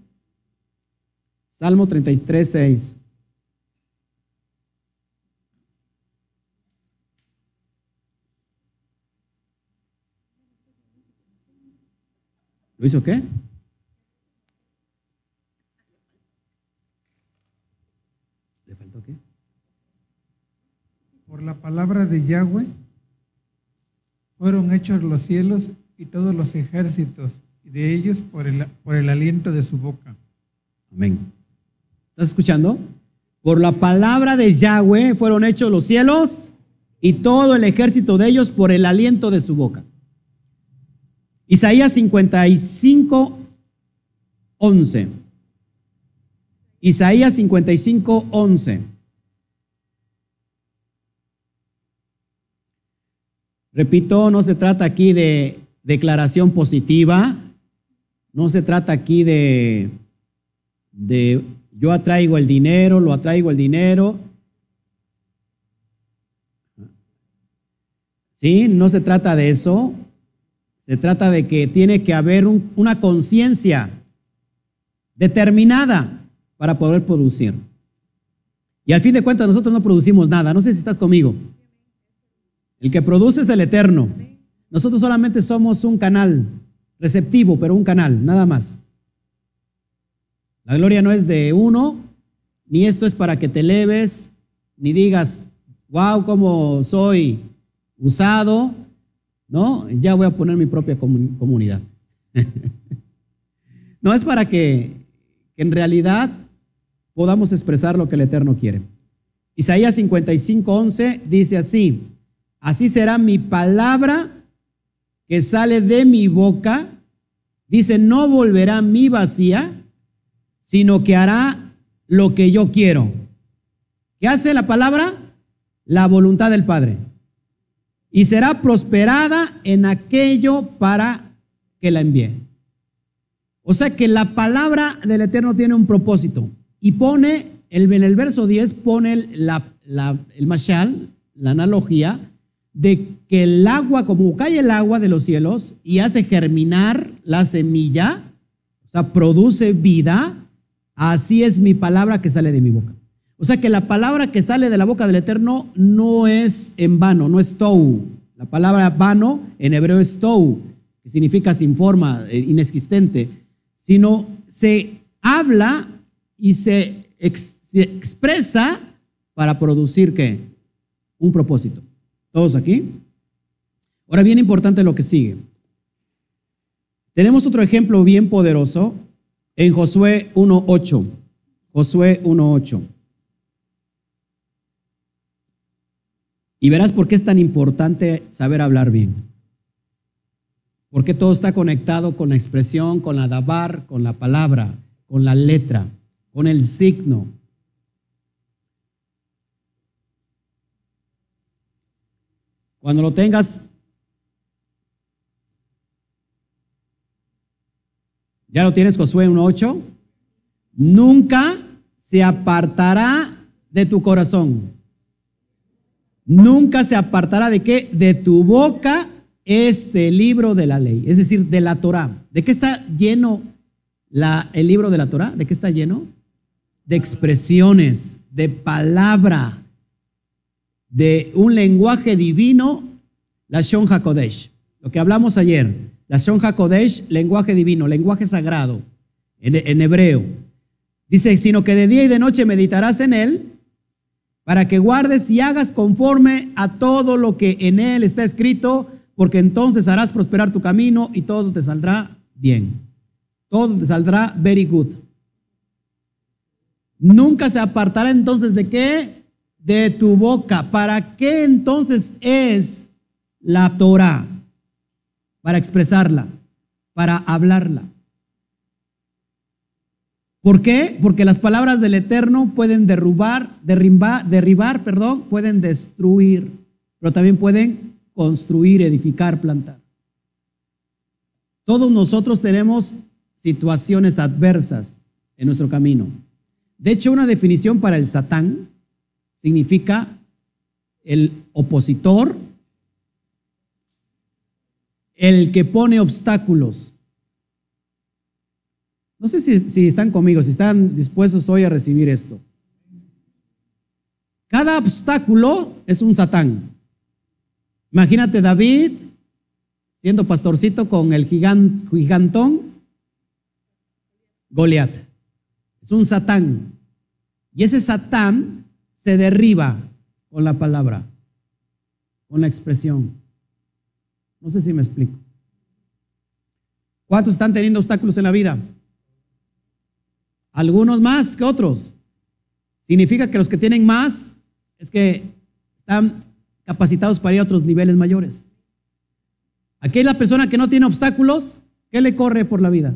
Salmo 33, 6. ¿Lo hizo qué? ¿Le faltó qué? Por la palabra de Yahweh fueron hechos los cielos y todos los ejércitos, de ellos por el, por el aliento de su boca. Amén. ¿Estás escuchando? Por la palabra de Yahweh fueron hechos los cielos y todo el ejército de ellos por el aliento de su boca. Isaías 55, 11. Isaías 55, 11. Repito, no se trata aquí de declaración positiva, no se trata aquí de, de yo atraigo el dinero, lo atraigo el dinero. ¿Sí? No se trata de eso. Se trata de que tiene que haber una conciencia determinada para poder producir. Y al fin de cuentas nosotros no producimos nada. No sé si estás conmigo. El que produce es el eterno. Nosotros solamente somos un canal receptivo, pero un canal, nada más. La gloria no es de uno, ni esto es para que te eleves, ni digas, wow, cómo soy usado, no, ya voy a poner mi propia comunidad. no es para que que en realidad podamos expresar lo que el Eterno quiere. Isaías 55:11 dice así, así será mi palabra que sale de mi boca, dice, no volverá mí vacía, sino que hará lo que yo quiero. ¿Qué hace la palabra? La voluntad del Padre. Y será prosperada en aquello para que la envíe. O sea que la palabra del Eterno tiene un propósito. Y pone, en el verso 10, pone la, el mashal, la analogía, de que el agua, como cae el agua de los cielos y hace germinar la semilla, o sea, produce vida, así es mi palabra que sale de mi boca. O sea que la palabra que sale de la boca del Eterno no es en vano, no es tou. La palabra vano en hebreo es tou, que significa sin forma, eh, inexistente, sino se habla y se, se expresa para producir qué? Un propósito. ¿Todos aquí? Ahora bien importante lo que sigue. Tenemos otro ejemplo bien poderoso en Josué 1.8. Josué 1.8. Y verás por qué es tan importante saber hablar bien. Porque todo está conectado con la expresión, con la dabar, con la palabra, con la letra, con el signo. Cuando lo tengas, ¿ya lo tienes Josué 1.8? Nunca se apartará de tu corazón. Nunca se apartará de qué? De tu boca este libro de la ley, es decir, de la Torah. ¿De qué está lleno la, el libro de la Torah? ¿De qué está lleno? De expresiones, de palabra, de un lenguaje divino, la Shon HaKodesh. Lo que hablamos ayer, la Shon HaKodesh, lenguaje divino, lenguaje sagrado, en, en hebreo. Dice, sino que de día y de noche meditarás en él, para que guardes y hagas conforme a todo lo que en él está escrito, porque entonces harás prosperar tu camino y todo te saldrá bien. Todo te saldrá very good. Nunca se apartará entonces de qué? De tu boca. ¿Para qué entonces es la Torah? Para expresarla, para hablarla. ¿Por qué? Porque las palabras del Eterno pueden derrubar, derribar, derribar, perdón, pueden destruir, pero también pueden construir, edificar, plantar. Todos nosotros tenemos situaciones adversas en nuestro camino. De hecho, una definición para el Satán significa el opositor, el que pone obstáculos. No sé si, están conmigo, si están dispuestos hoy a recibir esto. Cada obstáculo es un Satán. Imagínate David siendo pastorcito con el gigant, gigantón Goliat. Es un Satán. Y ese Satán se derriba con la palabra, con la expresión. No sé si me explico. ¿Cuántos están teniendo obstáculos en la vida? Algunos más que otros. Significa que los que tienen más es que están capacitados para ir a otros niveles mayores. Aquí es la persona que no tiene obstáculos, ¿qué le corre por la vida?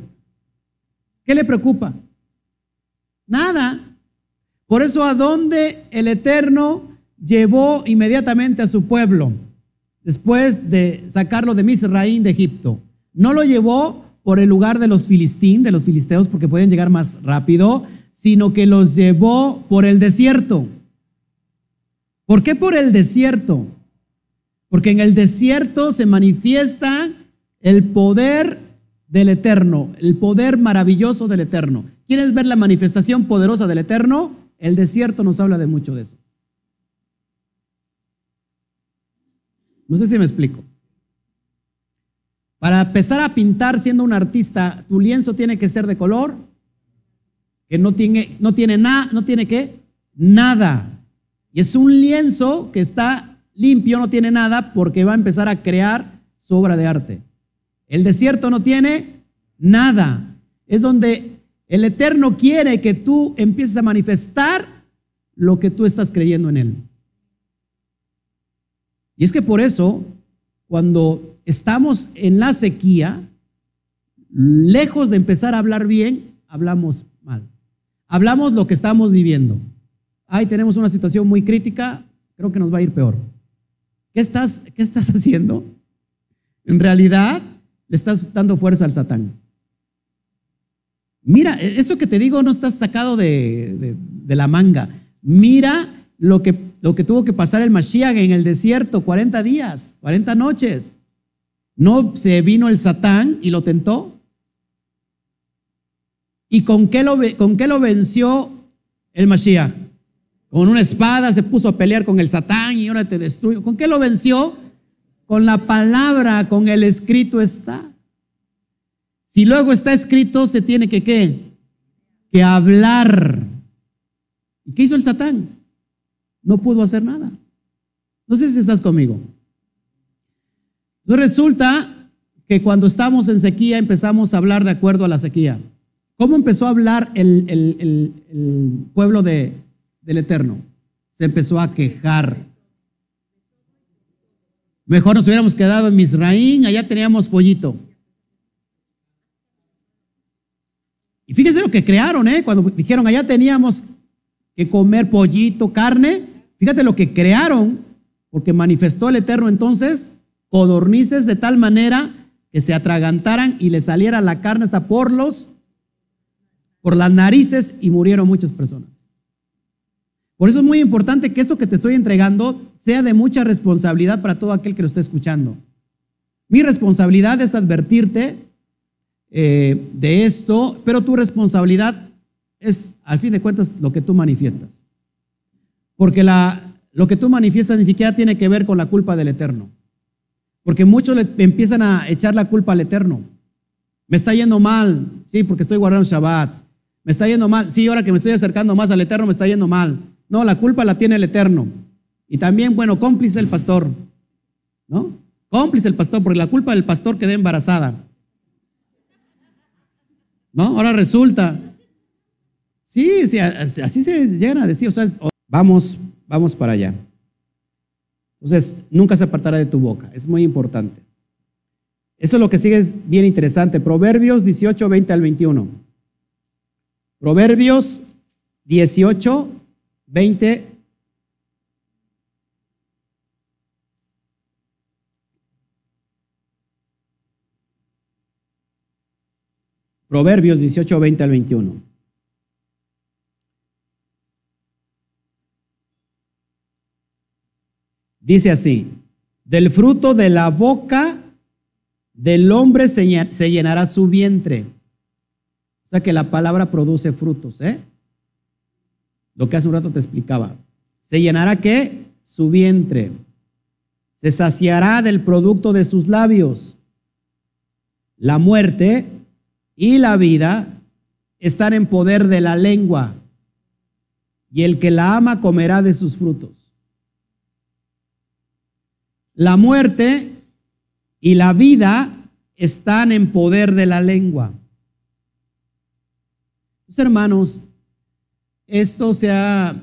¿Qué le preocupa? Nada. Por eso a dónde el Eterno llevó inmediatamente a su pueblo después de sacarlo de Misraín de Egipto. No lo llevó por el lugar de los filistín, de los filisteos, porque pueden llegar más rápido, sino que los llevó por el desierto. ¿Por qué por el desierto? Porque en el desierto se manifiesta el poder del Eterno, el poder maravilloso del Eterno. ¿Quieres ver la manifestación poderosa del Eterno? El desierto nos habla de mucho de eso. No sé si me explico. Para empezar a pintar siendo un artista, tu lienzo tiene que ser de color que no tiene, no tiene nada, no tiene qué, nada. Y es un lienzo que está limpio, no tiene nada, porque va a empezar a crear su obra de arte. El desierto no tiene nada. Es donde El Eterno quiere que tú empieces a manifestar lo que tú estás creyendo en Él. Y es que por eso, cuando estamos en la sequía, lejos de empezar a hablar bien, hablamos mal. Hablamos lo que estamos viviendo. Ahí tenemos una situación muy crítica, creo que nos va a ir peor. ¿Qué estás, qué estás haciendo? En realidad, le estás dando fuerza al Satán. Mira, esto que te digo no está sacado de, de la manga. Mira lo que, lo que tuvo que pasar el Mashiach en el desierto, 40 días, 40 noches. ¿No se vino el Satán y lo tentó? ¿Y con qué lo, con qué lo venció el Mashiach? Con una espada se puso a pelear con el Satán y ahora te destruyo. ¿Con qué lo venció? Con la palabra, con el escrito está. Si luego está escrito, se tiene que qué? Que hablar. ¿Y qué hizo el Satán? No pudo hacer nada. No sé si estás conmigo. Entonces resulta que cuando estamos en sequía empezamos a hablar de acuerdo a la sequía. ¿Cómo empezó a hablar el, pueblo de, del Eterno? Se empezó a quejar. Mejor nos hubiéramos quedado en Misraín, allá teníamos pollito. Y fíjense lo que crearon, ¿eh? Cuando dijeron allá teníamos que comer pollito, carne. Fíjate lo que crearon, porque manifestó el Eterno entonces codornices de tal manera que se atragantaran y le saliera la carne hasta por los por las narices y murieron muchas personas. Por eso es muy importante que esto que te estoy entregando sea de mucha responsabilidad para todo aquel que lo esté escuchando. Mi responsabilidad es advertirte eh, de esto, pero tu responsabilidad es, al fin de cuentas, lo que tú manifiestas. Porque lo que tú manifiestas ni siquiera tiene que ver con la culpa del Eterno. Porque muchos le empiezan a echar la culpa al Eterno. Me está yendo mal, sí, porque estoy guardando Shabbat. Me está yendo mal, sí, ahora que me estoy acercando más al Eterno, me está yendo mal. No, la culpa la tiene el Eterno. Y también, bueno, cómplice el pastor. ¿No? Cómplice el pastor, porque la culpa del pastor quedó embarazada. ¿No? Ahora resulta. Sí, sí, así se llegan a decir. O sea, vamos, vamos para allá. Entonces, nunca se apartará de tu boca. Es muy importante. Eso es lo que sigue es bien interesante. Proverbios 18, 20 al 21. Proverbios 18, 20. Proverbios 18, 20 al 21. Dice así, del fruto de la boca del hombre se llenará su vientre. O sea que la palabra produce frutos, ¿eh? Lo que hace un rato te explicaba. ¿Se llenará qué? Su vientre. Se saciará del producto de sus labios. La muerte y la vida están en poder de la lengua. Y el que la ama comerá de sus frutos. La muerte y la vida están en poder de la lengua. Pues, hermanos, esto se ha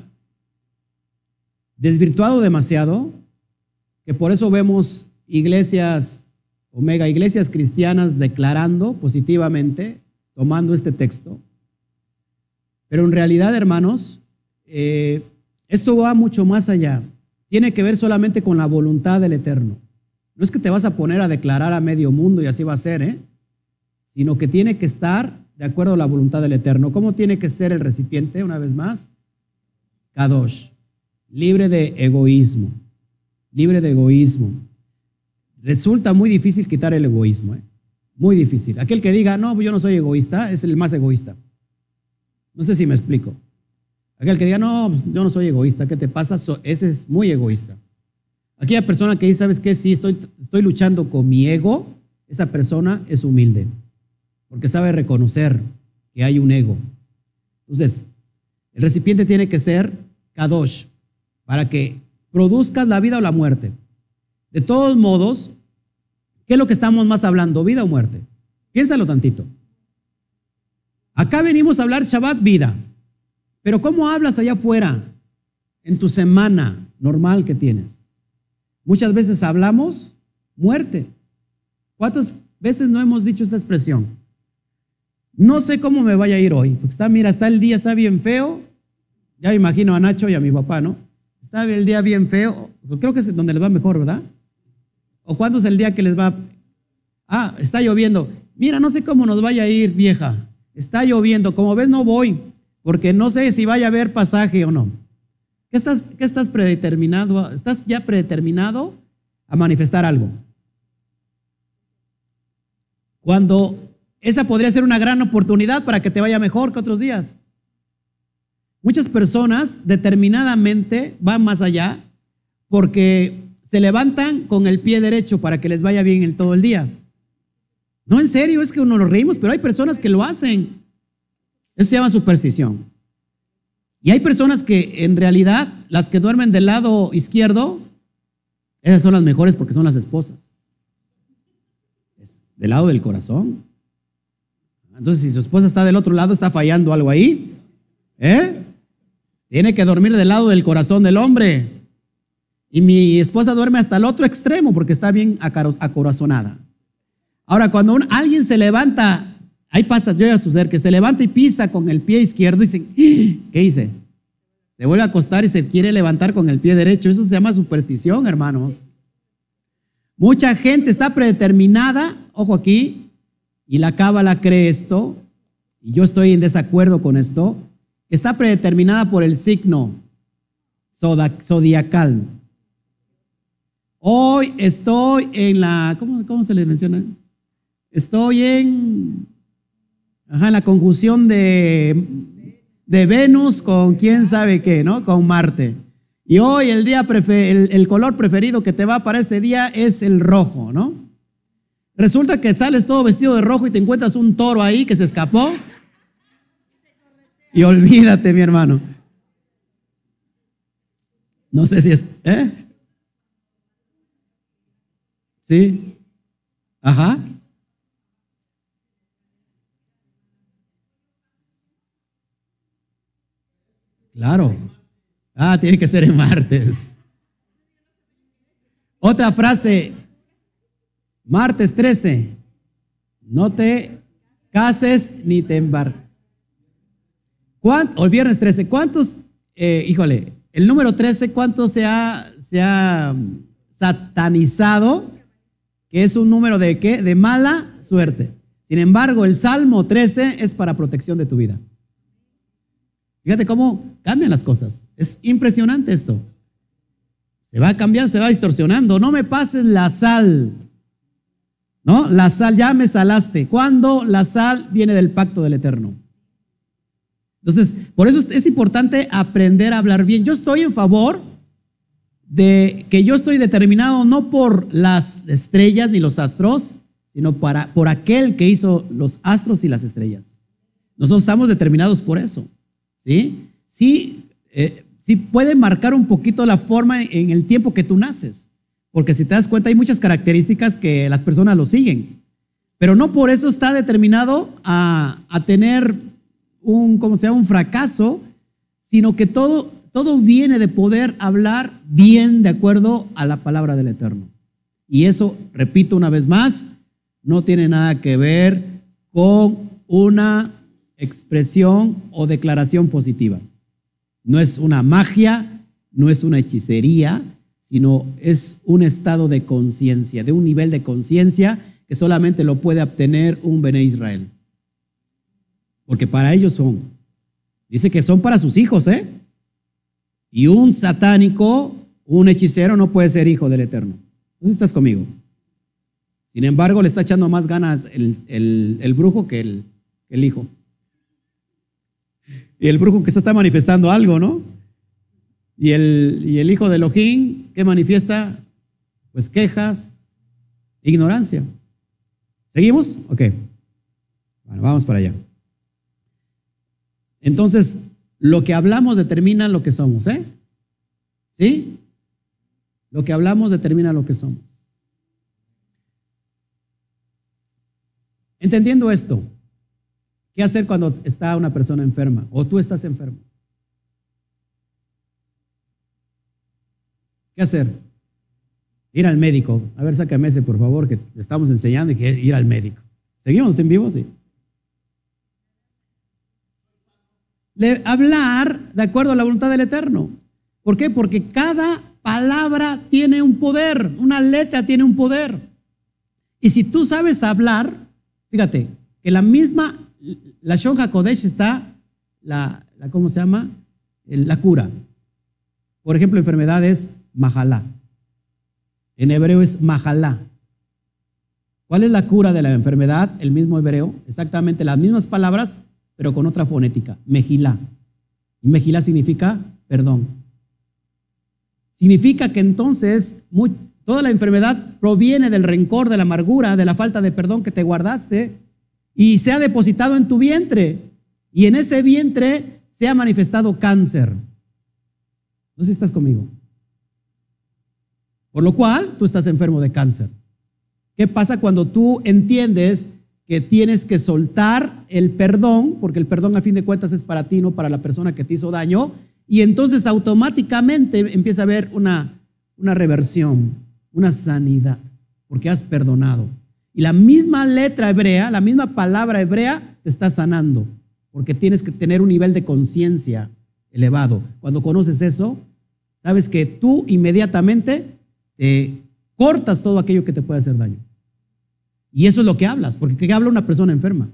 desvirtuado demasiado, que por eso vemos iglesias o mega iglesias cristianas declarando positivamente, tomando este texto. Pero en realidad, hermanos, eh, esto va mucho más allá tiene que ver solamente con la voluntad del Eterno. No es que te vas a poner a declarar a medio mundo y así va a ser, ¿eh? sino que tiene que estar de acuerdo a la voluntad del Eterno. ¿Cómo tiene que ser el recipiente, una vez más? Kadosh, libre de egoísmo, libre de egoísmo. Resulta muy difícil quitar el egoísmo, ¿eh? muy difícil. Aquel que diga, no, yo no soy egoísta, es el más egoísta. No sé si me explico. Aquel que diga, no, pues, yo no soy egoísta, ¿qué te pasa? ese es muy egoísta. Aquella persona que dice, ¿sabes qué? Sí, estoy, estoy luchando con mi ego, esa persona es humilde, porque sabe reconocer que hay un ego. Entonces, el recipiente tiene que ser kadosh, para que produzcas la vida o la muerte. De todos modos, ¿qué es lo que estamos más hablando? ¿Vida o muerte? Piénsalo tantito. Acá venimos a hablar Shabbat vida, pero ¿cómo hablas allá afuera en tu semana normal que tienes? Muchas veces hablamos muerte. ¿Cuántas veces no hemos dicho esta expresión? No sé cómo me vaya a ir hoy, porque está, mira, está el día, está bien feo. Ya imagino a Nacho y a mi papá, ¿no? Está el día bien feo. Creo que es donde les va mejor, ¿verdad? ¿O cuándo es el día que les va? Ah, está lloviendo. Mira, no sé cómo nos vaya a ir, vieja. Está lloviendo. Como ves, no voy, porque no sé si vaya a haber pasaje o no. ¿Qué estás, qué estás predeterminado? ¿Estás ya predeterminado a manifestar algo? Cuando esa podría ser una gran oportunidad para que te vaya mejor que otros días. Muchas personas determinadamente van más allá porque se levantan con el pie derecho para que les vaya bien el todo el día. No, en serio, es que uno lo reímos, pero hay personas que lo hacen. Eso se llama superstición. Y hay personas que en realidad, las que duermen del lado izquierdo, esas son las mejores porque son las esposas. del lado del corazón. Entonces, si su esposa está del otro lado, está fallando algo ahí. ¿Eh? Tiene que dormir del lado del corazón del hombre. Y mi esposa duerme hasta el otro extremo porque está bien acorazonada. Ahora, cuando alguien se levanta, hay pasa, yo a suceder que se levanta y pisa con el pie izquierdo y dice, ¡Ah! ¿qué hice? Se vuelve a acostar y se quiere levantar con el pie derecho. Eso se llama superstición, hermanos. Mucha gente está predeterminada, ojo aquí, y la cábala cree esto, y yo estoy en desacuerdo con esto, está predeterminada por el signo zodiacal. Hoy estoy en la, ¿cómo, se les menciona? Estoy en, ajá, en la conjunción de, de Venus con quién sabe qué, ¿no? Con Marte. Y hoy el, día el, el color preferido que te va para este día es el rojo, ¿no? Resulta que sales todo vestido de rojo y te encuentras un toro ahí que se escapó. Y olvídate, mi hermano. No sé si es... ¿eh? ¿Sí? Ajá. Claro. Ah, tiene que ser en martes. Otra frase, martes 13, no te cases ni te embarques. O el viernes 13, ¿cuántos, eh, híjole, el número 13, ¿cuánto se ha, se ha satanizado es un número de qué? De mala suerte. Sin embargo, el Salmo 13 es para protección de tu vida. Fíjate cómo cambian las cosas. Es impresionante esto. Se va cambiando, se va distorsionando. No me pases la sal. ¿No? La sal, ya me salaste. Cuando la sal viene del pacto del Eterno. Entonces, por eso es importante aprender a hablar bien. Yo estoy en favor de que yo estoy determinado no por las estrellas ni los astros, sino para, por aquel que hizo los astros y las estrellas. Nosotros estamos determinados por eso. ¿Sí? Sí, eh, sí puede marcar un poquito la forma en el tiempo que tú naces. Porque si te das cuenta, hay muchas características que las personas lo siguen. Pero no por eso está determinado a, a tener un, como sea, un fracaso, sino que todo todo viene de poder hablar bien de acuerdo a la palabra del Eterno. Y eso, repito una vez más, no tiene nada que ver con una expresión o declaración positiva. No es una magia, no es una hechicería, sino es un estado de conciencia, de un nivel de conciencia que solamente lo puede obtener un Bene Israel. Porque para ellos son. Dice que son para sus hijos, ¿eh? Y un satánico, un hechicero, no puede ser hijo del Eterno. Entonces estás conmigo. Sin embargo, le está echando más ganas el, brujo que el, el, hijo. Y el brujo que se está manifestando algo, ¿no? Y el, y el hijo de Elohim, ¿qué manifiesta? Pues quejas, ignorancia. ¿Seguimos? Ok. Bueno, vamos para allá. Entonces, lo que hablamos determina lo que somos, ¿eh? ¿Sí? Lo que hablamos determina lo que somos. Entendiendo esto, ¿Qué hacer cuando está una persona enferma o tú estás enfermo? ¿Qué hacer? Ir al médico. A ver, sácame ese, por favor, que le estamos enseñando y que ir al médico. ¿Seguimos en vivo? Sí. Le, hablar de acuerdo a la voluntad del Eterno. ¿Por qué? Porque cada palabra tiene un poder, una letra tiene un poder. Y si tú sabes hablar, fíjate, que la misma, la Shon HaKodesh está, la, la, ¿cómo se llama? La cura. Por ejemplo, enfermedades, mahalá. En hebreo es mahalá. ¿Cuál es la cura de la enfermedad? El mismo hebreo, exactamente las mismas palabras, pero con otra fonética, mejilá. Y mejilá significa perdón. Significa que entonces toda la enfermedad proviene del rencor, de la amargura, de la falta de perdón que te guardaste y se ha depositado en tu vientre. Y en ese vientre se ha manifestado cáncer. No sé si estás conmigo. Por lo cual, tú estás enfermo de cáncer. ¿Qué pasa cuando tú entiendes que tienes que soltar el perdón, porque el perdón a fin de cuentas es para ti, no para la persona que te hizo daño, y entonces automáticamente empieza a haber una, una reversión, una sanidad, porque has perdonado. Y la misma letra hebrea, la misma palabra hebrea te está sanando, porque tienes que tener un nivel de conciencia elevado. Cuando conoces eso, sabes que tú inmediatamente te cortas todo aquello que te puede hacer daño. Y eso es lo que hablas, porque ¿qué habla una persona enferma?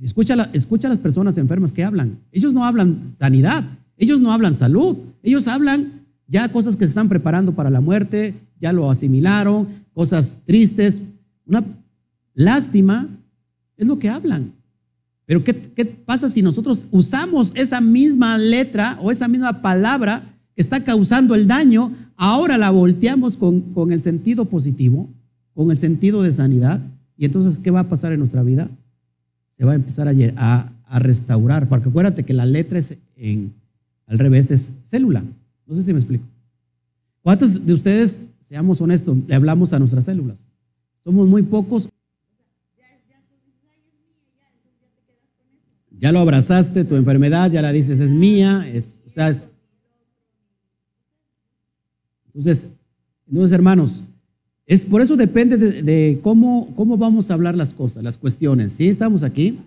Escucha, escucha a las personas enfermas que hablan. Ellos no hablan sanidad, ellos no hablan salud, ellos hablan ya cosas que se están preparando para la muerte, ya lo asimilaron, cosas tristes, una lástima, es lo que hablan. Pero ¿qué, ¿qué, pasa si nosotros usamos esa misma letra o esa misma palabra que está causando el daño, ahora la volteamos con, con el sentido positivo? Con el sentido de sanidad. Y entonces, ¿qué va a pasar en nuestra vida? Se va a empezar a, a, restaurar, porque acuérdate que la letra es en, al revés, es célula. No sé si me explico. ¿Cuántos de ustedes, seamos honestos, le hablamos a nuestras células? Somos muy pocos. Ya lo abrazaste, tu enfermedad, ya la dices, es mía, es, entonces, entonces, hermanos, es, por eso depende de, cómo, cómo vamos a hablar las cosas, las cuestiones. ¿Sí? Estamos aquí.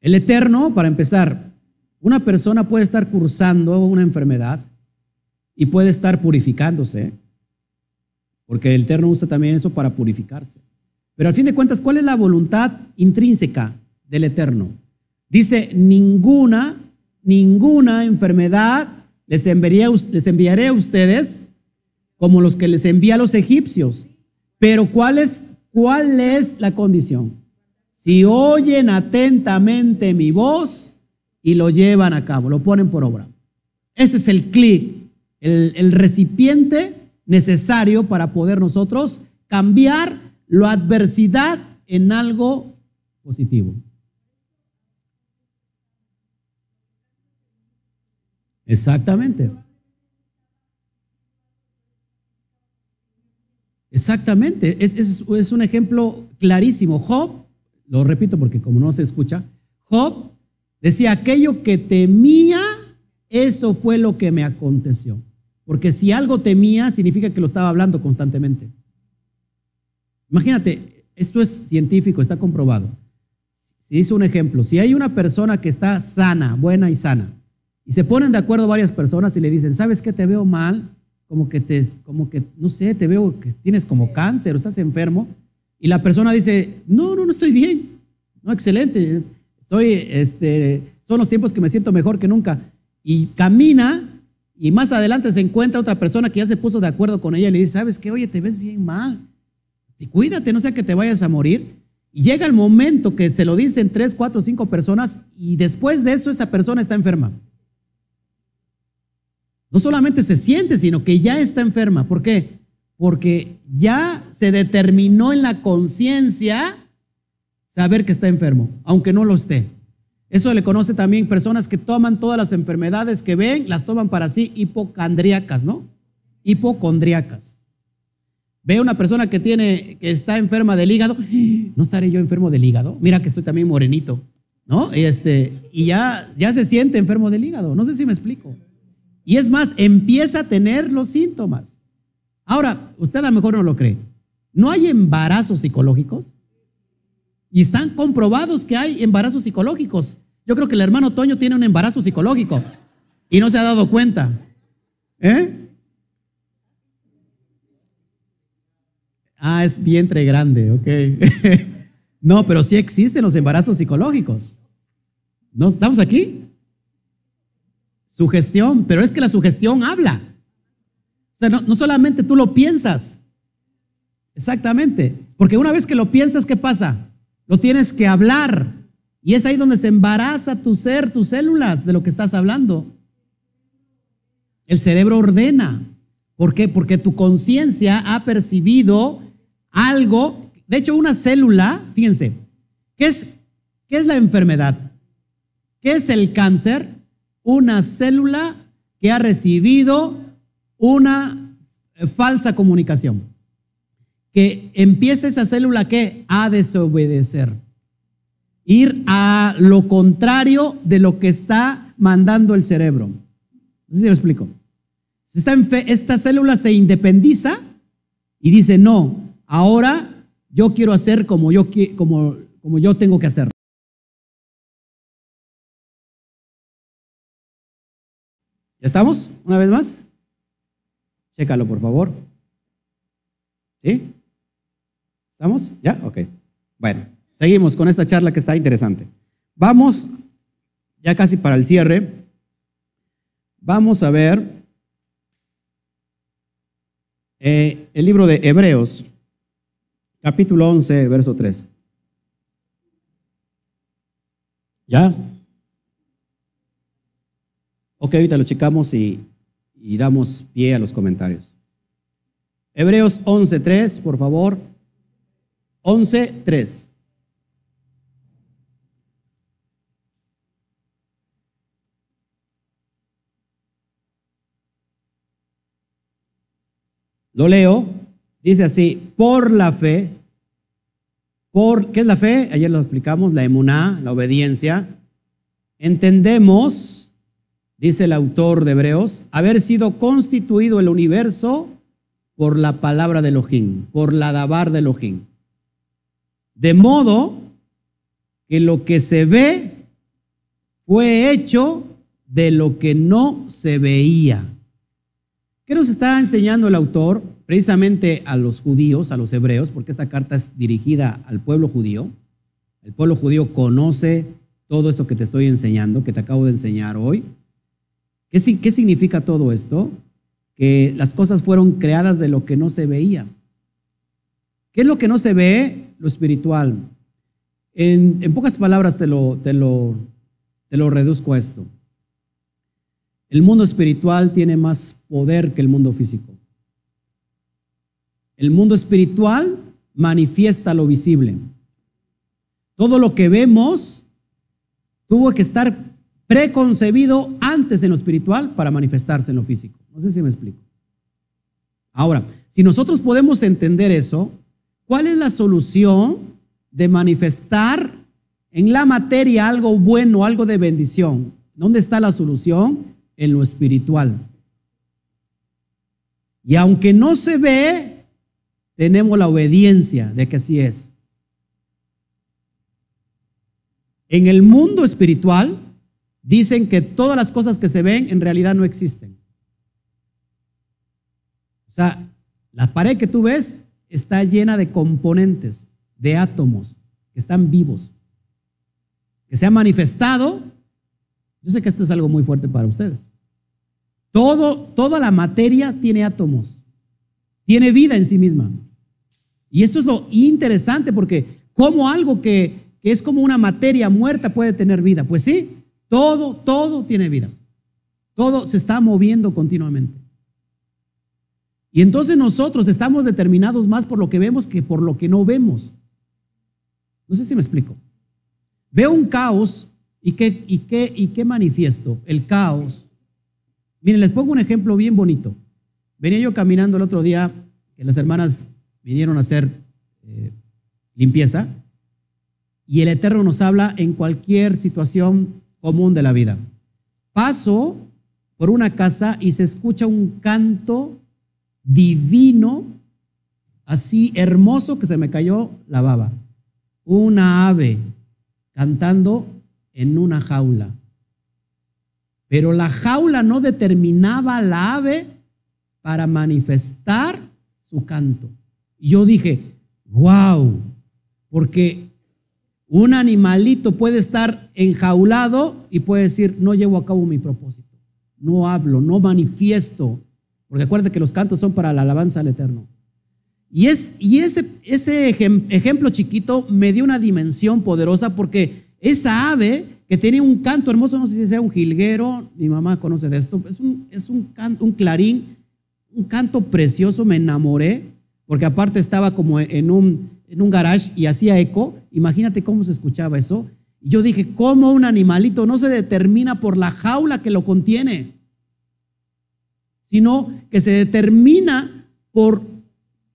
El eterno, para empezar, una persona puede estar cursando una enfermedad y puede estar purificándose, porque el eterno usa también eso para purificarse. Pero al fin de cuentas, ¿cuál es la voluntad intrínseca del eterno? Dice, ninguna, ninguna enfermedad les, les enviaré a ustedes como los que les envía a los egipcios. Pero ¿cuál es, cuál es la condición? Si oyen atentamente mi voz y lo llevan a cabo, lo ponen por obra. Ese es el clic, el, el recipiente necesario para poder nosotros cambiar la adversidad en algo positivo. Exactamente. Exactamente, es, un ejemplo clarísimo. Job, lo repito porque como no se escucha, Job decía, aquello que temía, eso fue lo que me aconteció. Porque si algo temía, significa que lo estaba hablando constantemente. Imagínate, esto es científico, está comprobado. Si hizo un ejemplo, si hay una persona que está sana, buena y sana, y se ponen de acuerdo varias personas y le dicen, ¿sabes qué te veo mal? Como que te, como que, no sé, te veo que tienes como cáncer o estás enfermo, y la persona dice, no, no, no estoy bien, no, excelente, estoy, este, son los tiempos que me siento mejor que nunca, y camina, y más adelante se encuentra otra persona que ya se puso de acuerdo con ella y le dice, sabes qué, oye, te ves bien mal, y cuídate, no sea que te vayas a morir, y llega el momento que se lo dicen tres, cuatro, cinco personas, y después de eso esa persona está enferma. No solamente se siente, sino que ya está enferma. ¿Por qué? Porque ya se determinó en la conciencia saber que está enfermo, aunque no lo esté. Eso le conoce también personas que toman todas las enfermedades que ven, las toman para sí hipocondríacas, ¿no? Hipocondríacas. Ve una persona que tiene, que está enferma del hígado, ¿no estaré yo enfermo del hígado? Mira que estoy también morenito, ¿no? Este, y ya, ya se siente enfermo del hígado. No sé si me explico. Y es más, empieza a tener los síntomas. Ahora, usted a lo mejor no lo cree. ¿No hay embarazos psicológicos? Y están comprobados que hay embarazos psicológicos. Yo creo que el hermano Toño tiene un embarazo psicológico y no se ha dado cuenta. ¿Eh? Ah, es vientre grande, ok. no, pero sí existen los embarazos psicológicos. ¿No estamos aquí? Sugestión, pero es que la sugestión habla. O sea, no, no solamente tú lo piensas. Exactamente. Porque una vez que lo piensas, ¿qué pasa? Lo tienes que hablar. Y es ahí donde se embaraza tu ser, tus células de lo que estás hablando. El cerebro ordena. ¿Por qué? Porque tu conciencia ha percibido algo. De hecho, una célula, fíjense, ¿qué es, ¿qué es la enfermedad? ¿Qué es el cáncer? Una célula que ha recibido una eh, falsa comunicación. Que empieza esa célula que a desobedecer. Ir a lo contrario de lo que está mandando el cerebro. No sé si me explico. Esta, esta célula se independiza y dice, no, ahora yo quiero hacer como yo, como, como yo tengo que hacer. ¿Ya estamos? ¿Una vez más? Chécalo, por favor. ¿Sí? ¿Estamos? ¿Ya? Ok. Bueno, seguimos con esta charla que está interesante. Vamos, ya casi para el cierre, vamos a ver eh, el libro de Hebreos, capítulo 11, verso 3. ¿Ya? Ok, ahorita lo checamos y, y damos pie a los comentarios. Hebreos 11, 3, por favor. 11, 3. Lo leo, dice así, por la fe, por, ¿qué es la fe? Ayer lo explicamos, la emuná, la obediencia. Entendemos, dice el autor de Hebreos, haber sido constituido el universo por la palabra de Elohim, por la dabar de Elohim. De modo que lo que se ve fue hecho de lo que no se veía. ¿Qué nos está enseñando el autor? Precisamente a los judíos, a los hebreos, porque esta carta es dirigida al pueblo judío. El pueblo judío conoce todo esto que te estoy enseñando, que te acabo de enseñar hoy. ¿Qué, qué significa todo esto? Que las cosas fueron creadas de lo que no se veía. ¿Qué es lo que no se ve? Lo espiritual. En, pocas palabras te lo, te, lo, te lo reduzco a esto. El mundo espiritual tiene más poder que el mundo físico. El mundo espiritual manifiesta lo visible. Todo lo que vemos tuvo que estar preconcebido antes en lo espiritual para manifestarse en lo físico. No sé si me explico. Ahora, si nosotros podemos entender eso, ¿cuál es la solución de manifestar en la materia algo bueno, algo de bendición? ¿Dónde está la solución? en lo espiritual. Y aunque no se ve, tenemos la obediencia de que así es. En el mundo espiritual dicen que todas las cosas que se ven en realidad no existen. O sea, la pared que tú ves está llena de componentes, de átomos que están vivos, que se han manifestado yo sé que esto es algo muy fuerte para ustedes. Todo, toda la materia tiene átomos, tiene vida en sí misma. Y esto es lo interesante porque como algo que, que es como una materia muerta puede tener vida. Pues sí, todo, todo tiene vida. Todo se está moviendo continuamente. Y entonces nosotros estamos determinados más por lo que vemos que por lo que no vemos. No sé si me explico. Veo un caos ¿Y qué, y, qué, ¿Y qué manifiesto? El caos. Miren, les pongo un ejemplo bien bonito. Venía yo caminando el otro día, que las hermanas vinieron a hacer eh, limpieza. Y el Eterno nos habla en cualquier situación común de la vida. Paso por una casa y se escucha un canto divino, así hermoso que se me cayó la baba. Una ave cantando en una jaula. Pero la jaula no determinaba la ave para manifestar su canto. Y yo dije, wow, porque un animalito puede estar enjaulado y puede decir, no llevo a cabo mi propósito, no hablo, no manifiesto, porque acuérdate que los cantos son para la alabanza al Eterno. Y, es, y ese, ese ejemplo chiquito me dio una dimensión poderosa porque esa ave que tenía un canto hermoso, no sé si sea un jilguero, mi mamá conoce de esto, es un, es un, canto, un clarín, un canto precioso, me enamoré, porque aparte estaba como en un, en un garage y hacía eco, imagínate cómo se escuchaba eso. Yo dije, ¿cómo un animalito no se determina por la jaula que lo contiene? Sino que se determina por,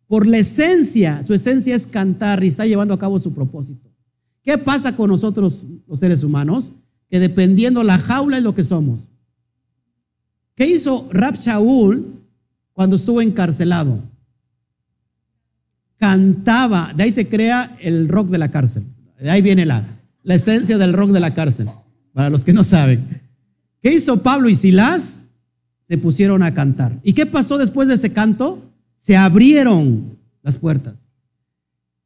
por la esencia, su esencia es cantar y está llevando a cabo su propósito. ¿Qué pasa con nosotros los seres humanos? Que dependiendo la jaula es lo que somos. ¿Qué hizo Rab Shaul cuando estuvo encarcelado? Cantaba, de ahí se crea el rock de la cárcel. De ahí viene la, la esencia del rock de la cárcel, para los que no saben. ¿Qué hizo Pablo y Silas? Se pusieron a cantar. ¿Y qué pasó después de ese canto? Se abrieron las puertas.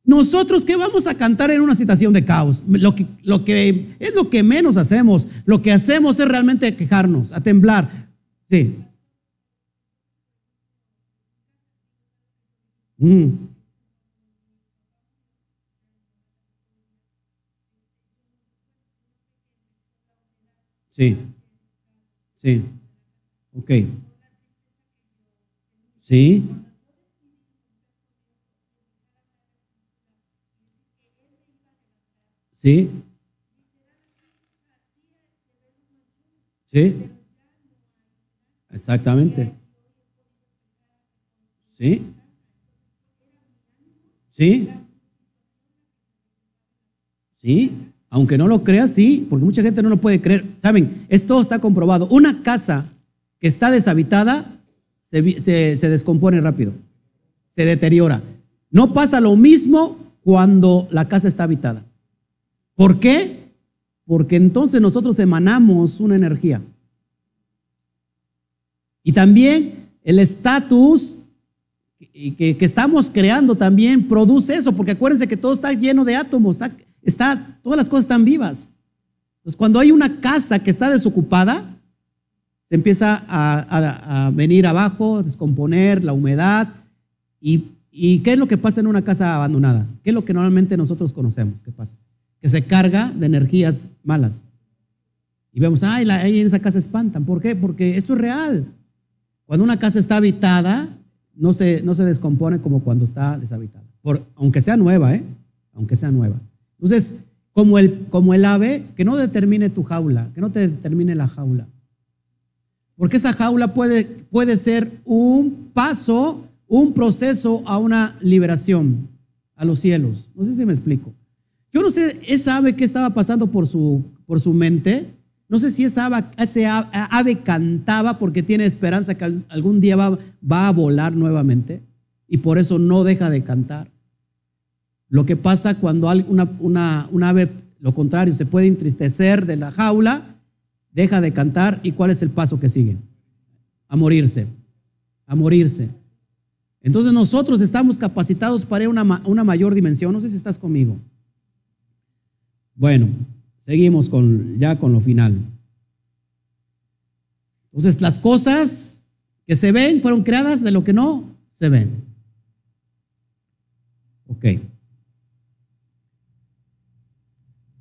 Nosotros, ¿qué vamos a cantar en una situación de caos? Lo que, lo que es lo que menos hacemos. Lo que hacemos es realmente quejarnos, a temblar. Sí. Mm. Sí. Sí. Ok. Sí. ¿Sí? ¿Sí? Exactamente. ¿Sí? ¿Sí? ¿Sí? Aunque no lo creas, sí, porque mucha gente no lo puede creer. Saben, esto está comprobado. Una casa que está deshabitada se, descompone rápido, se deteriora. No pasa lo mismo cuando la casa está habitada. ¿Por qué? Porque entonces nosotros emanamos una energía. Y también el estatus que, estamos creando también produce eso, porque acuérdense que todo está lleno de átomos, está, todas las cosas están vivas. Entonces, cuando hay una casa que está desocupada, se empieza a, venir abajo, a descomponer la humedad. Y, ¿Y qué es lo que pasa en una casa abandonada? ¿Qué es lo que normalmente nosotros conocemos que pasa? que se carga de energías malas. Y vemos, ay, ahí en esa casa espantan. ¿Por qué? Porque esto es real. Cuando una casa está habitada, no se, no se descompone como cuando está deshabitada. Por, aunque sea nueva, ¿eh? Aunque sea nueva. Entonces, como el, como el ave, que no determine tu jaula, que no te determine la jaula. Porque esa jaula puede, puede ser un paso, un proceso a una liberación, a los cielos. No sé si me explico. Yo no sé, esa ave qué estaba pasando por su, por su mente. No sé si esa ave, ave, cantaba porque tiene esperanza que algún día va, va a volar nuevamente y por eso no deja de cantar. Lo que pasa cuando una, una, una ave, lo contrario, se puede entristecer de la jaula, deja de cantar y cuál es el paso que sigue? A morirse, a morirse. Entonces nosotros estamos capacitados para una, una mayor dimensión. No sé si estás conmigo. Bueno, seguimos con, ya con lo final. Entonces, las cosas que se ven fueron creadas de lo que no se ven. Ok.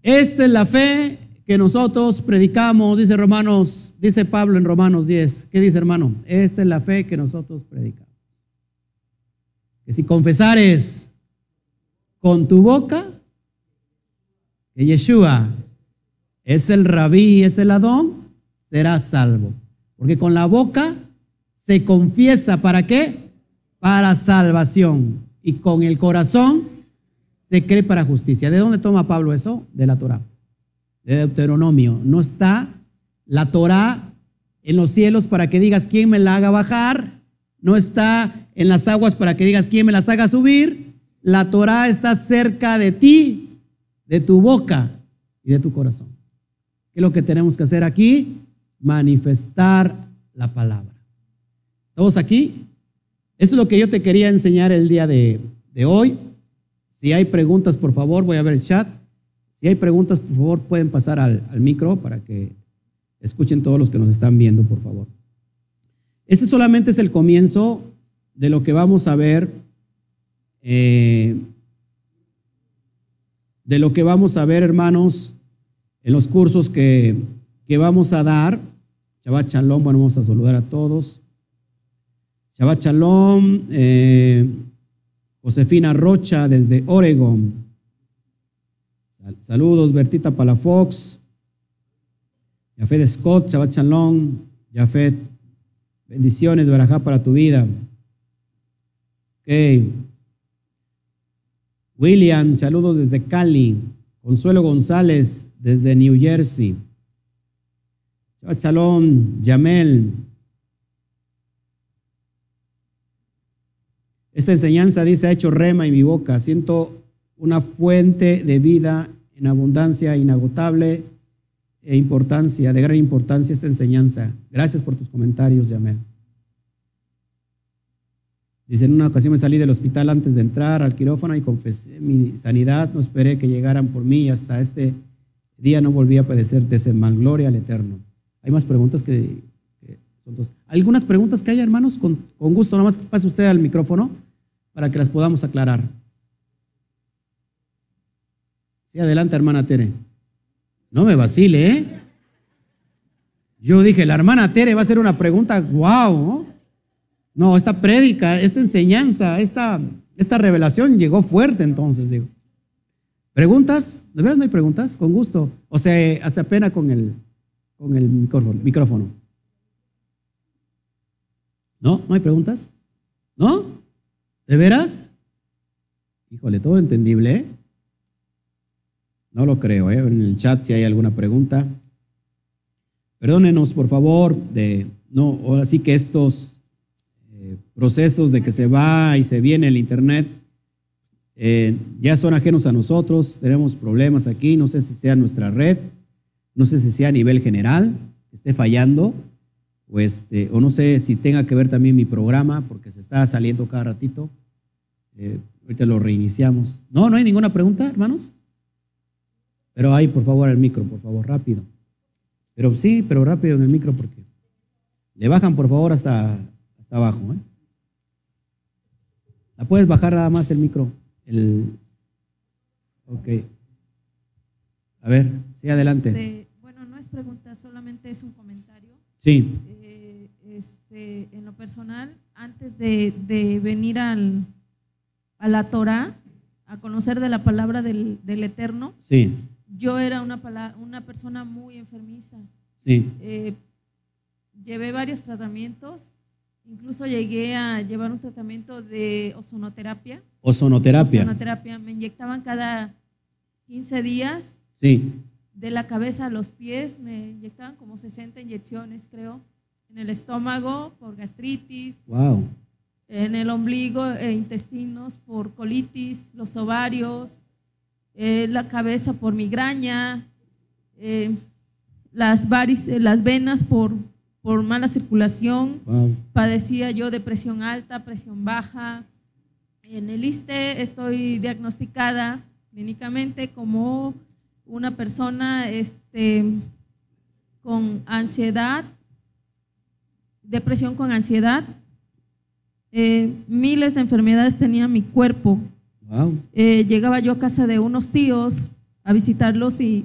Esta es la fe que nosotros predicamos, dice Romanos, dice Pablo en Romanos 10. ¿Qué dice hermano? Esta es la fe que nosotros predicamos. Que si confesares con tu boca que Yeshua es el rabí, es el Adón, será salvo. Porque con la boca se confiesa, ¿para qué? Para salvación. y con el corazón se cree para justicia. ¿De dónde toma Pablo eso? De la Torah, de Deuteronomio. No está la Torah en los cielos para que digas quién me la haga bajar, no está en las aguas para que digas quién me las haga subir. La Torah está cerca de ti, de tu boca y de tu corazón. ¿Qué es lo que tenemos que hacer aquí? Manifestar la palabra. ¿Todos aquí? Eso es lo que yo te quería enseñar el día de, de hoy. Si hay preguntas, por favor, voy a ver el chat. Si hay preguntas, por favor, pueden pasar al, al micro para que escuchen todos los que nos están viendo, por favor. Este solamente es el comienzo de lo que vamos a ver, eh, de lo que vamos a ver, hermanos, en los cursos que, que vamos a dar. Shabbat Shalom, bueno, vamos a saludar a todos. Shabbat Shalom, eh, Josefina Rocha desde Oregon. Saludos, Bertita Palafox. Yafet Scott, Shabbat Shalom. Yafet, bendiciones, Barajá para tu vida. William, saludos desde Cali. Consuelo González desde New Jersey. Shabbat Shalom, Yamel. Esta enseñanza dice, ha hecho rema en mi boca. Siento una fuente de vida en abundancia inagotable e importancia, de gran importancia esta enseñanza. Gracias por tus comentarios, Yamel. Dice, en una ocasión me salí del hospital antes de entrar al quirófano y confesé mi sanidad. No esperé que llegaran por mí y hasta este día no volví a padecer de ese mal. Gloria al Eterno. Hay más preguntas que, que. ¿Algunas preguntas que haya, hermanos? Con, con gusto, nomás pase usted al micrófono para que las podamos aclarar. Sí, adelante, hermana Tere. No me vacile, ¿eh? Yo dije, la hermana Tere va a hacer una pregunta, wow, ¿no? Esta prédica, esta enseñanza, esta, esta revelación llegó fuerte entonces, digo. ¿Preguntas? ¿De verdad no hay preguntas? Con gusto. O sea, hace pena con el, con el micrófono, micrófono. ¿No? ¿No hay preguntas? ¿No? ¿De veras? Híjole, todo entendible, ¿eh? No lo creo, ¿eh? En el chat si hay alguna pregunta. Perdónenos, por favor, de no, ahora sí que estos eh, procesos de que se va y se viene el internet eh, ya son ajenos a nosotros, tenemos problemas aquí, no sé si sea nuestra red, no sé si sea a nivel general, esté fallando, o, este, o no sé si tenga que ver también mi programa, porque se está saliendo cada ratito. Eh, ahorita lo reiniciamos. No, no hay ninguna pregunta, hermanos. Pero ahí, por favor, el micro, por favor, rápido. Pero sí, pero rápido en el micro, porque le bajan, por favor, hasta, hasta abajo. ¿eh? ¿La puedes bajar nada más el micro? El, ok. A ver, sí, adelante. Este, bueno, no es pregunta, solamente es un comentario. Sí, este, en lo personal, antes de, de venir al, a la Torah, a conocer de la palabra del, del Eterno, sí, yo era una, una persona muy enfermiza. sí. Eh, llevé varios tratamientos, incluso llegué a llevar un tratamiento de ozonoterapia. Ozonoterapia. Ozonoterapia, me inyectaban cada 15 días Sí, de la cabeza a los pies, me inyectaban como 60 inyecciones, creo, en el estómago por gastritis, wow. en el ombligo e intestinos por colitis, los ovarios, eh, la cabeza por migraña, eh, las, varices, las venas por, por mala circulación, Wow. padecía yo de presión alta, presión baja. En el ISTE estoy diagnosticada clínicamente como una persona este, con ansiedad, depresión con ansiedad. Eh, miles de enfermedades tenía mi cuerpo. Wow. Eh, llegaba yo a casa de unos tíos a visitarlos y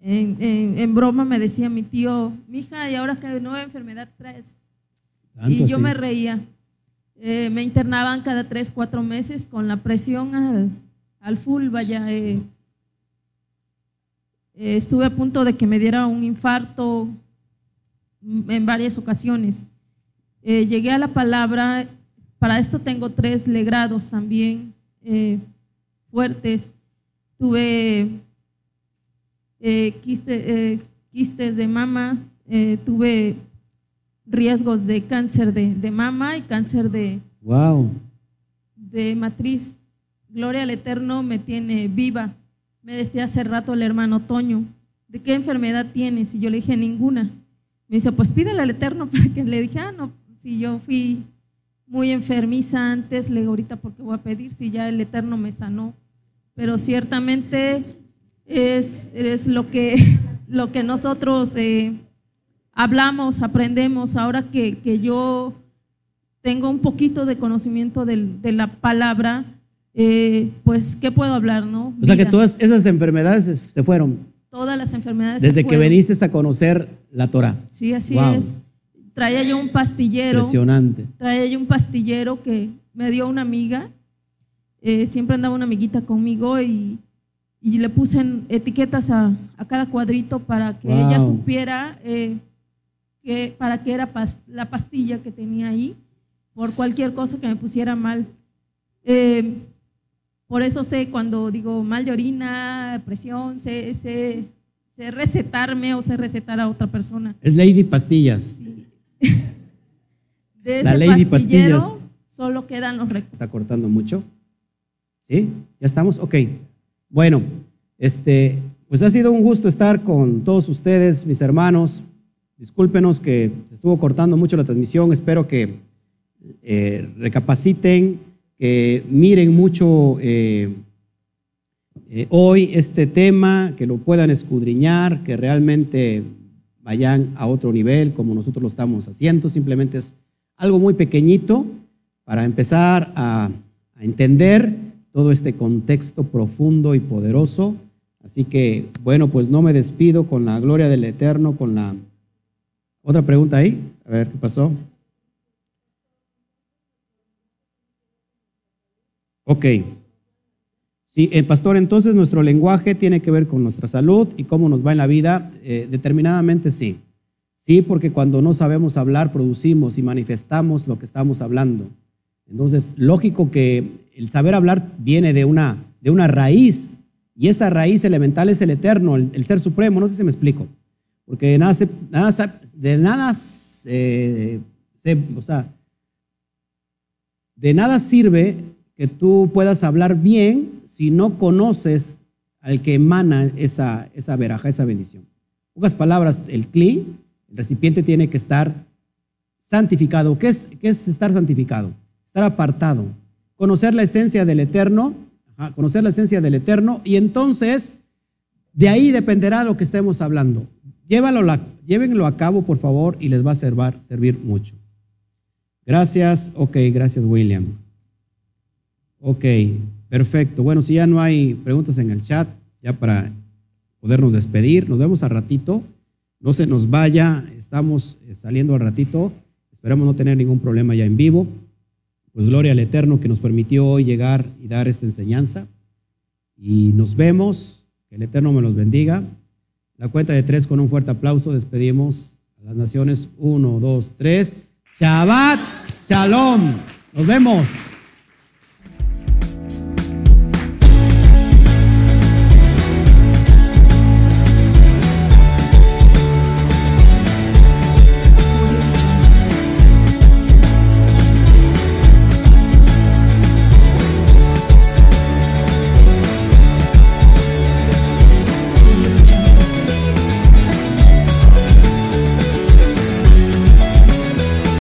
en, en- en broma me decía mi tío, mija, ¿y ahora qué nueva enfermedad traes? Tanto y yo me reía. Eh, me internaban cada tres, cuatro meses con la presión al, al full, vaya. estuve a punto de que me diera un infarto en varias ocasiones. Eh, llegué a la palabra para esto tengo tres legrados también eh, fuertes. Tuve eh, quiste- quistes de mama, tuve riesgos de cáncer de, de mama y cáncer de, Wow. de matriz. Gloria al Eterno me tiene viva. Me decía hace rato el hermano Toño, ¿de qué enfermedad tienes? Y yo le dije, ninguna. Me dice, pues pídele al Eterno para que le dije, ah, no, si yo fui muy enfermiza antes, le digo ahorita porque voy a pedir si ya el Eterno me sanó. Pero ciertamente es, es lo, que, lo que nosotros eh, hablamos, aprendemos, ahora que, que yo tengo un poquito de conocimiento del- de la palabra, eh, pues, ¿qué puedo hablar, no? O sea que todas esas enfermedades se fueron Todas las enfermedades. desde que veniste a conocer la Torah. Sí, así Wow. es. Traía yo un pastillero. Impresionante. Traía yo un pastillero que me dio una amiga. Eh, siempre andaba una amiguita conmigo y, y le puse en etiquetas a, a cada cuadrito para que Wow. ella supiera eh, que, para qué era pas- la pastilla que tenía ahí, por cualquier cosa que me pusiera mal. Eh, por eso sé cuando digo mal de orina, presión, sé, sé, sé recetarme o sé recetar a otra persona. Es Lady Pastillas. Sí. De La ese Lady pastillero Pastillas. solo quedan los recuerdos. Está cortando mucho. ¿Sí? ¿Ya estamos? Ok. Bueno, este, pues ha sido un gusto estar con todos ustedes, mis hermanos. Discúlpenos que se estuvo cortando mucho la transmisión. Espero que eh, recapaciten, que miren mucho eh, eh, hoy este tema, que lo puedan escudriñar, que realmente vayan a otro nivel como nosotros lo estamos haciendo. Simplemente es algo muy pequeñito para empezar a, a entender todo este contexto profundo y poderoso. Así que, bueno, pues no me despido con la gloria del Eterno, con la... Otra pregunta ahí, a ver qué pasó. Ok. Sí, eh, pastor, entonces nuestro lenguaje tiene que ver con nuestra salud y cómo nos va en la vida. Eh, determinadamente sí. Sí, porque cuando no sabemos hablar, producimos y manifestamos lo que estamos hablando. Entonces, lógico que el saber hablar viene de una, de una raíz, y esa raíz elemental es el eterno, el, ser supremo. No sé si me explico. Porque de nada, se- de nada de nada sirve que tú puedas hablar bien si no conoces al que emana esa, esa veraja, esa bendición. En pocas palabras, el cli, el recipiente tiene que estar santificado. ¿Qué es, qué es estar santificado? Estar apartado. Conocer la esencia del eterno, conocer la esencia del eterno, y entonces de ahí dependerá lo que estemos hablando. Llévalo llévenlo a cabo, por favor, y les va a servir, servir mucho. Gracias. Ok, gracias, William. Ok, perfecto. Bueno, si ya no hay preguntas en el chat, ya para podernos despedir, nos vemos al ratito. No se nos vaya, estamos eh, saliendo al ratito. Esperamos no tener ningún problema ya en vivo. Pues gloria al Eterno que nos permitió hoy llegar y dar esta enseñanza. Y nos vemos. Que el Eterno me los bendiga. La cuenta de tres con un fuerte aplauso despedimos a las naciones. Uno, dos, tres. Shabbat, shalom. Nos vemos.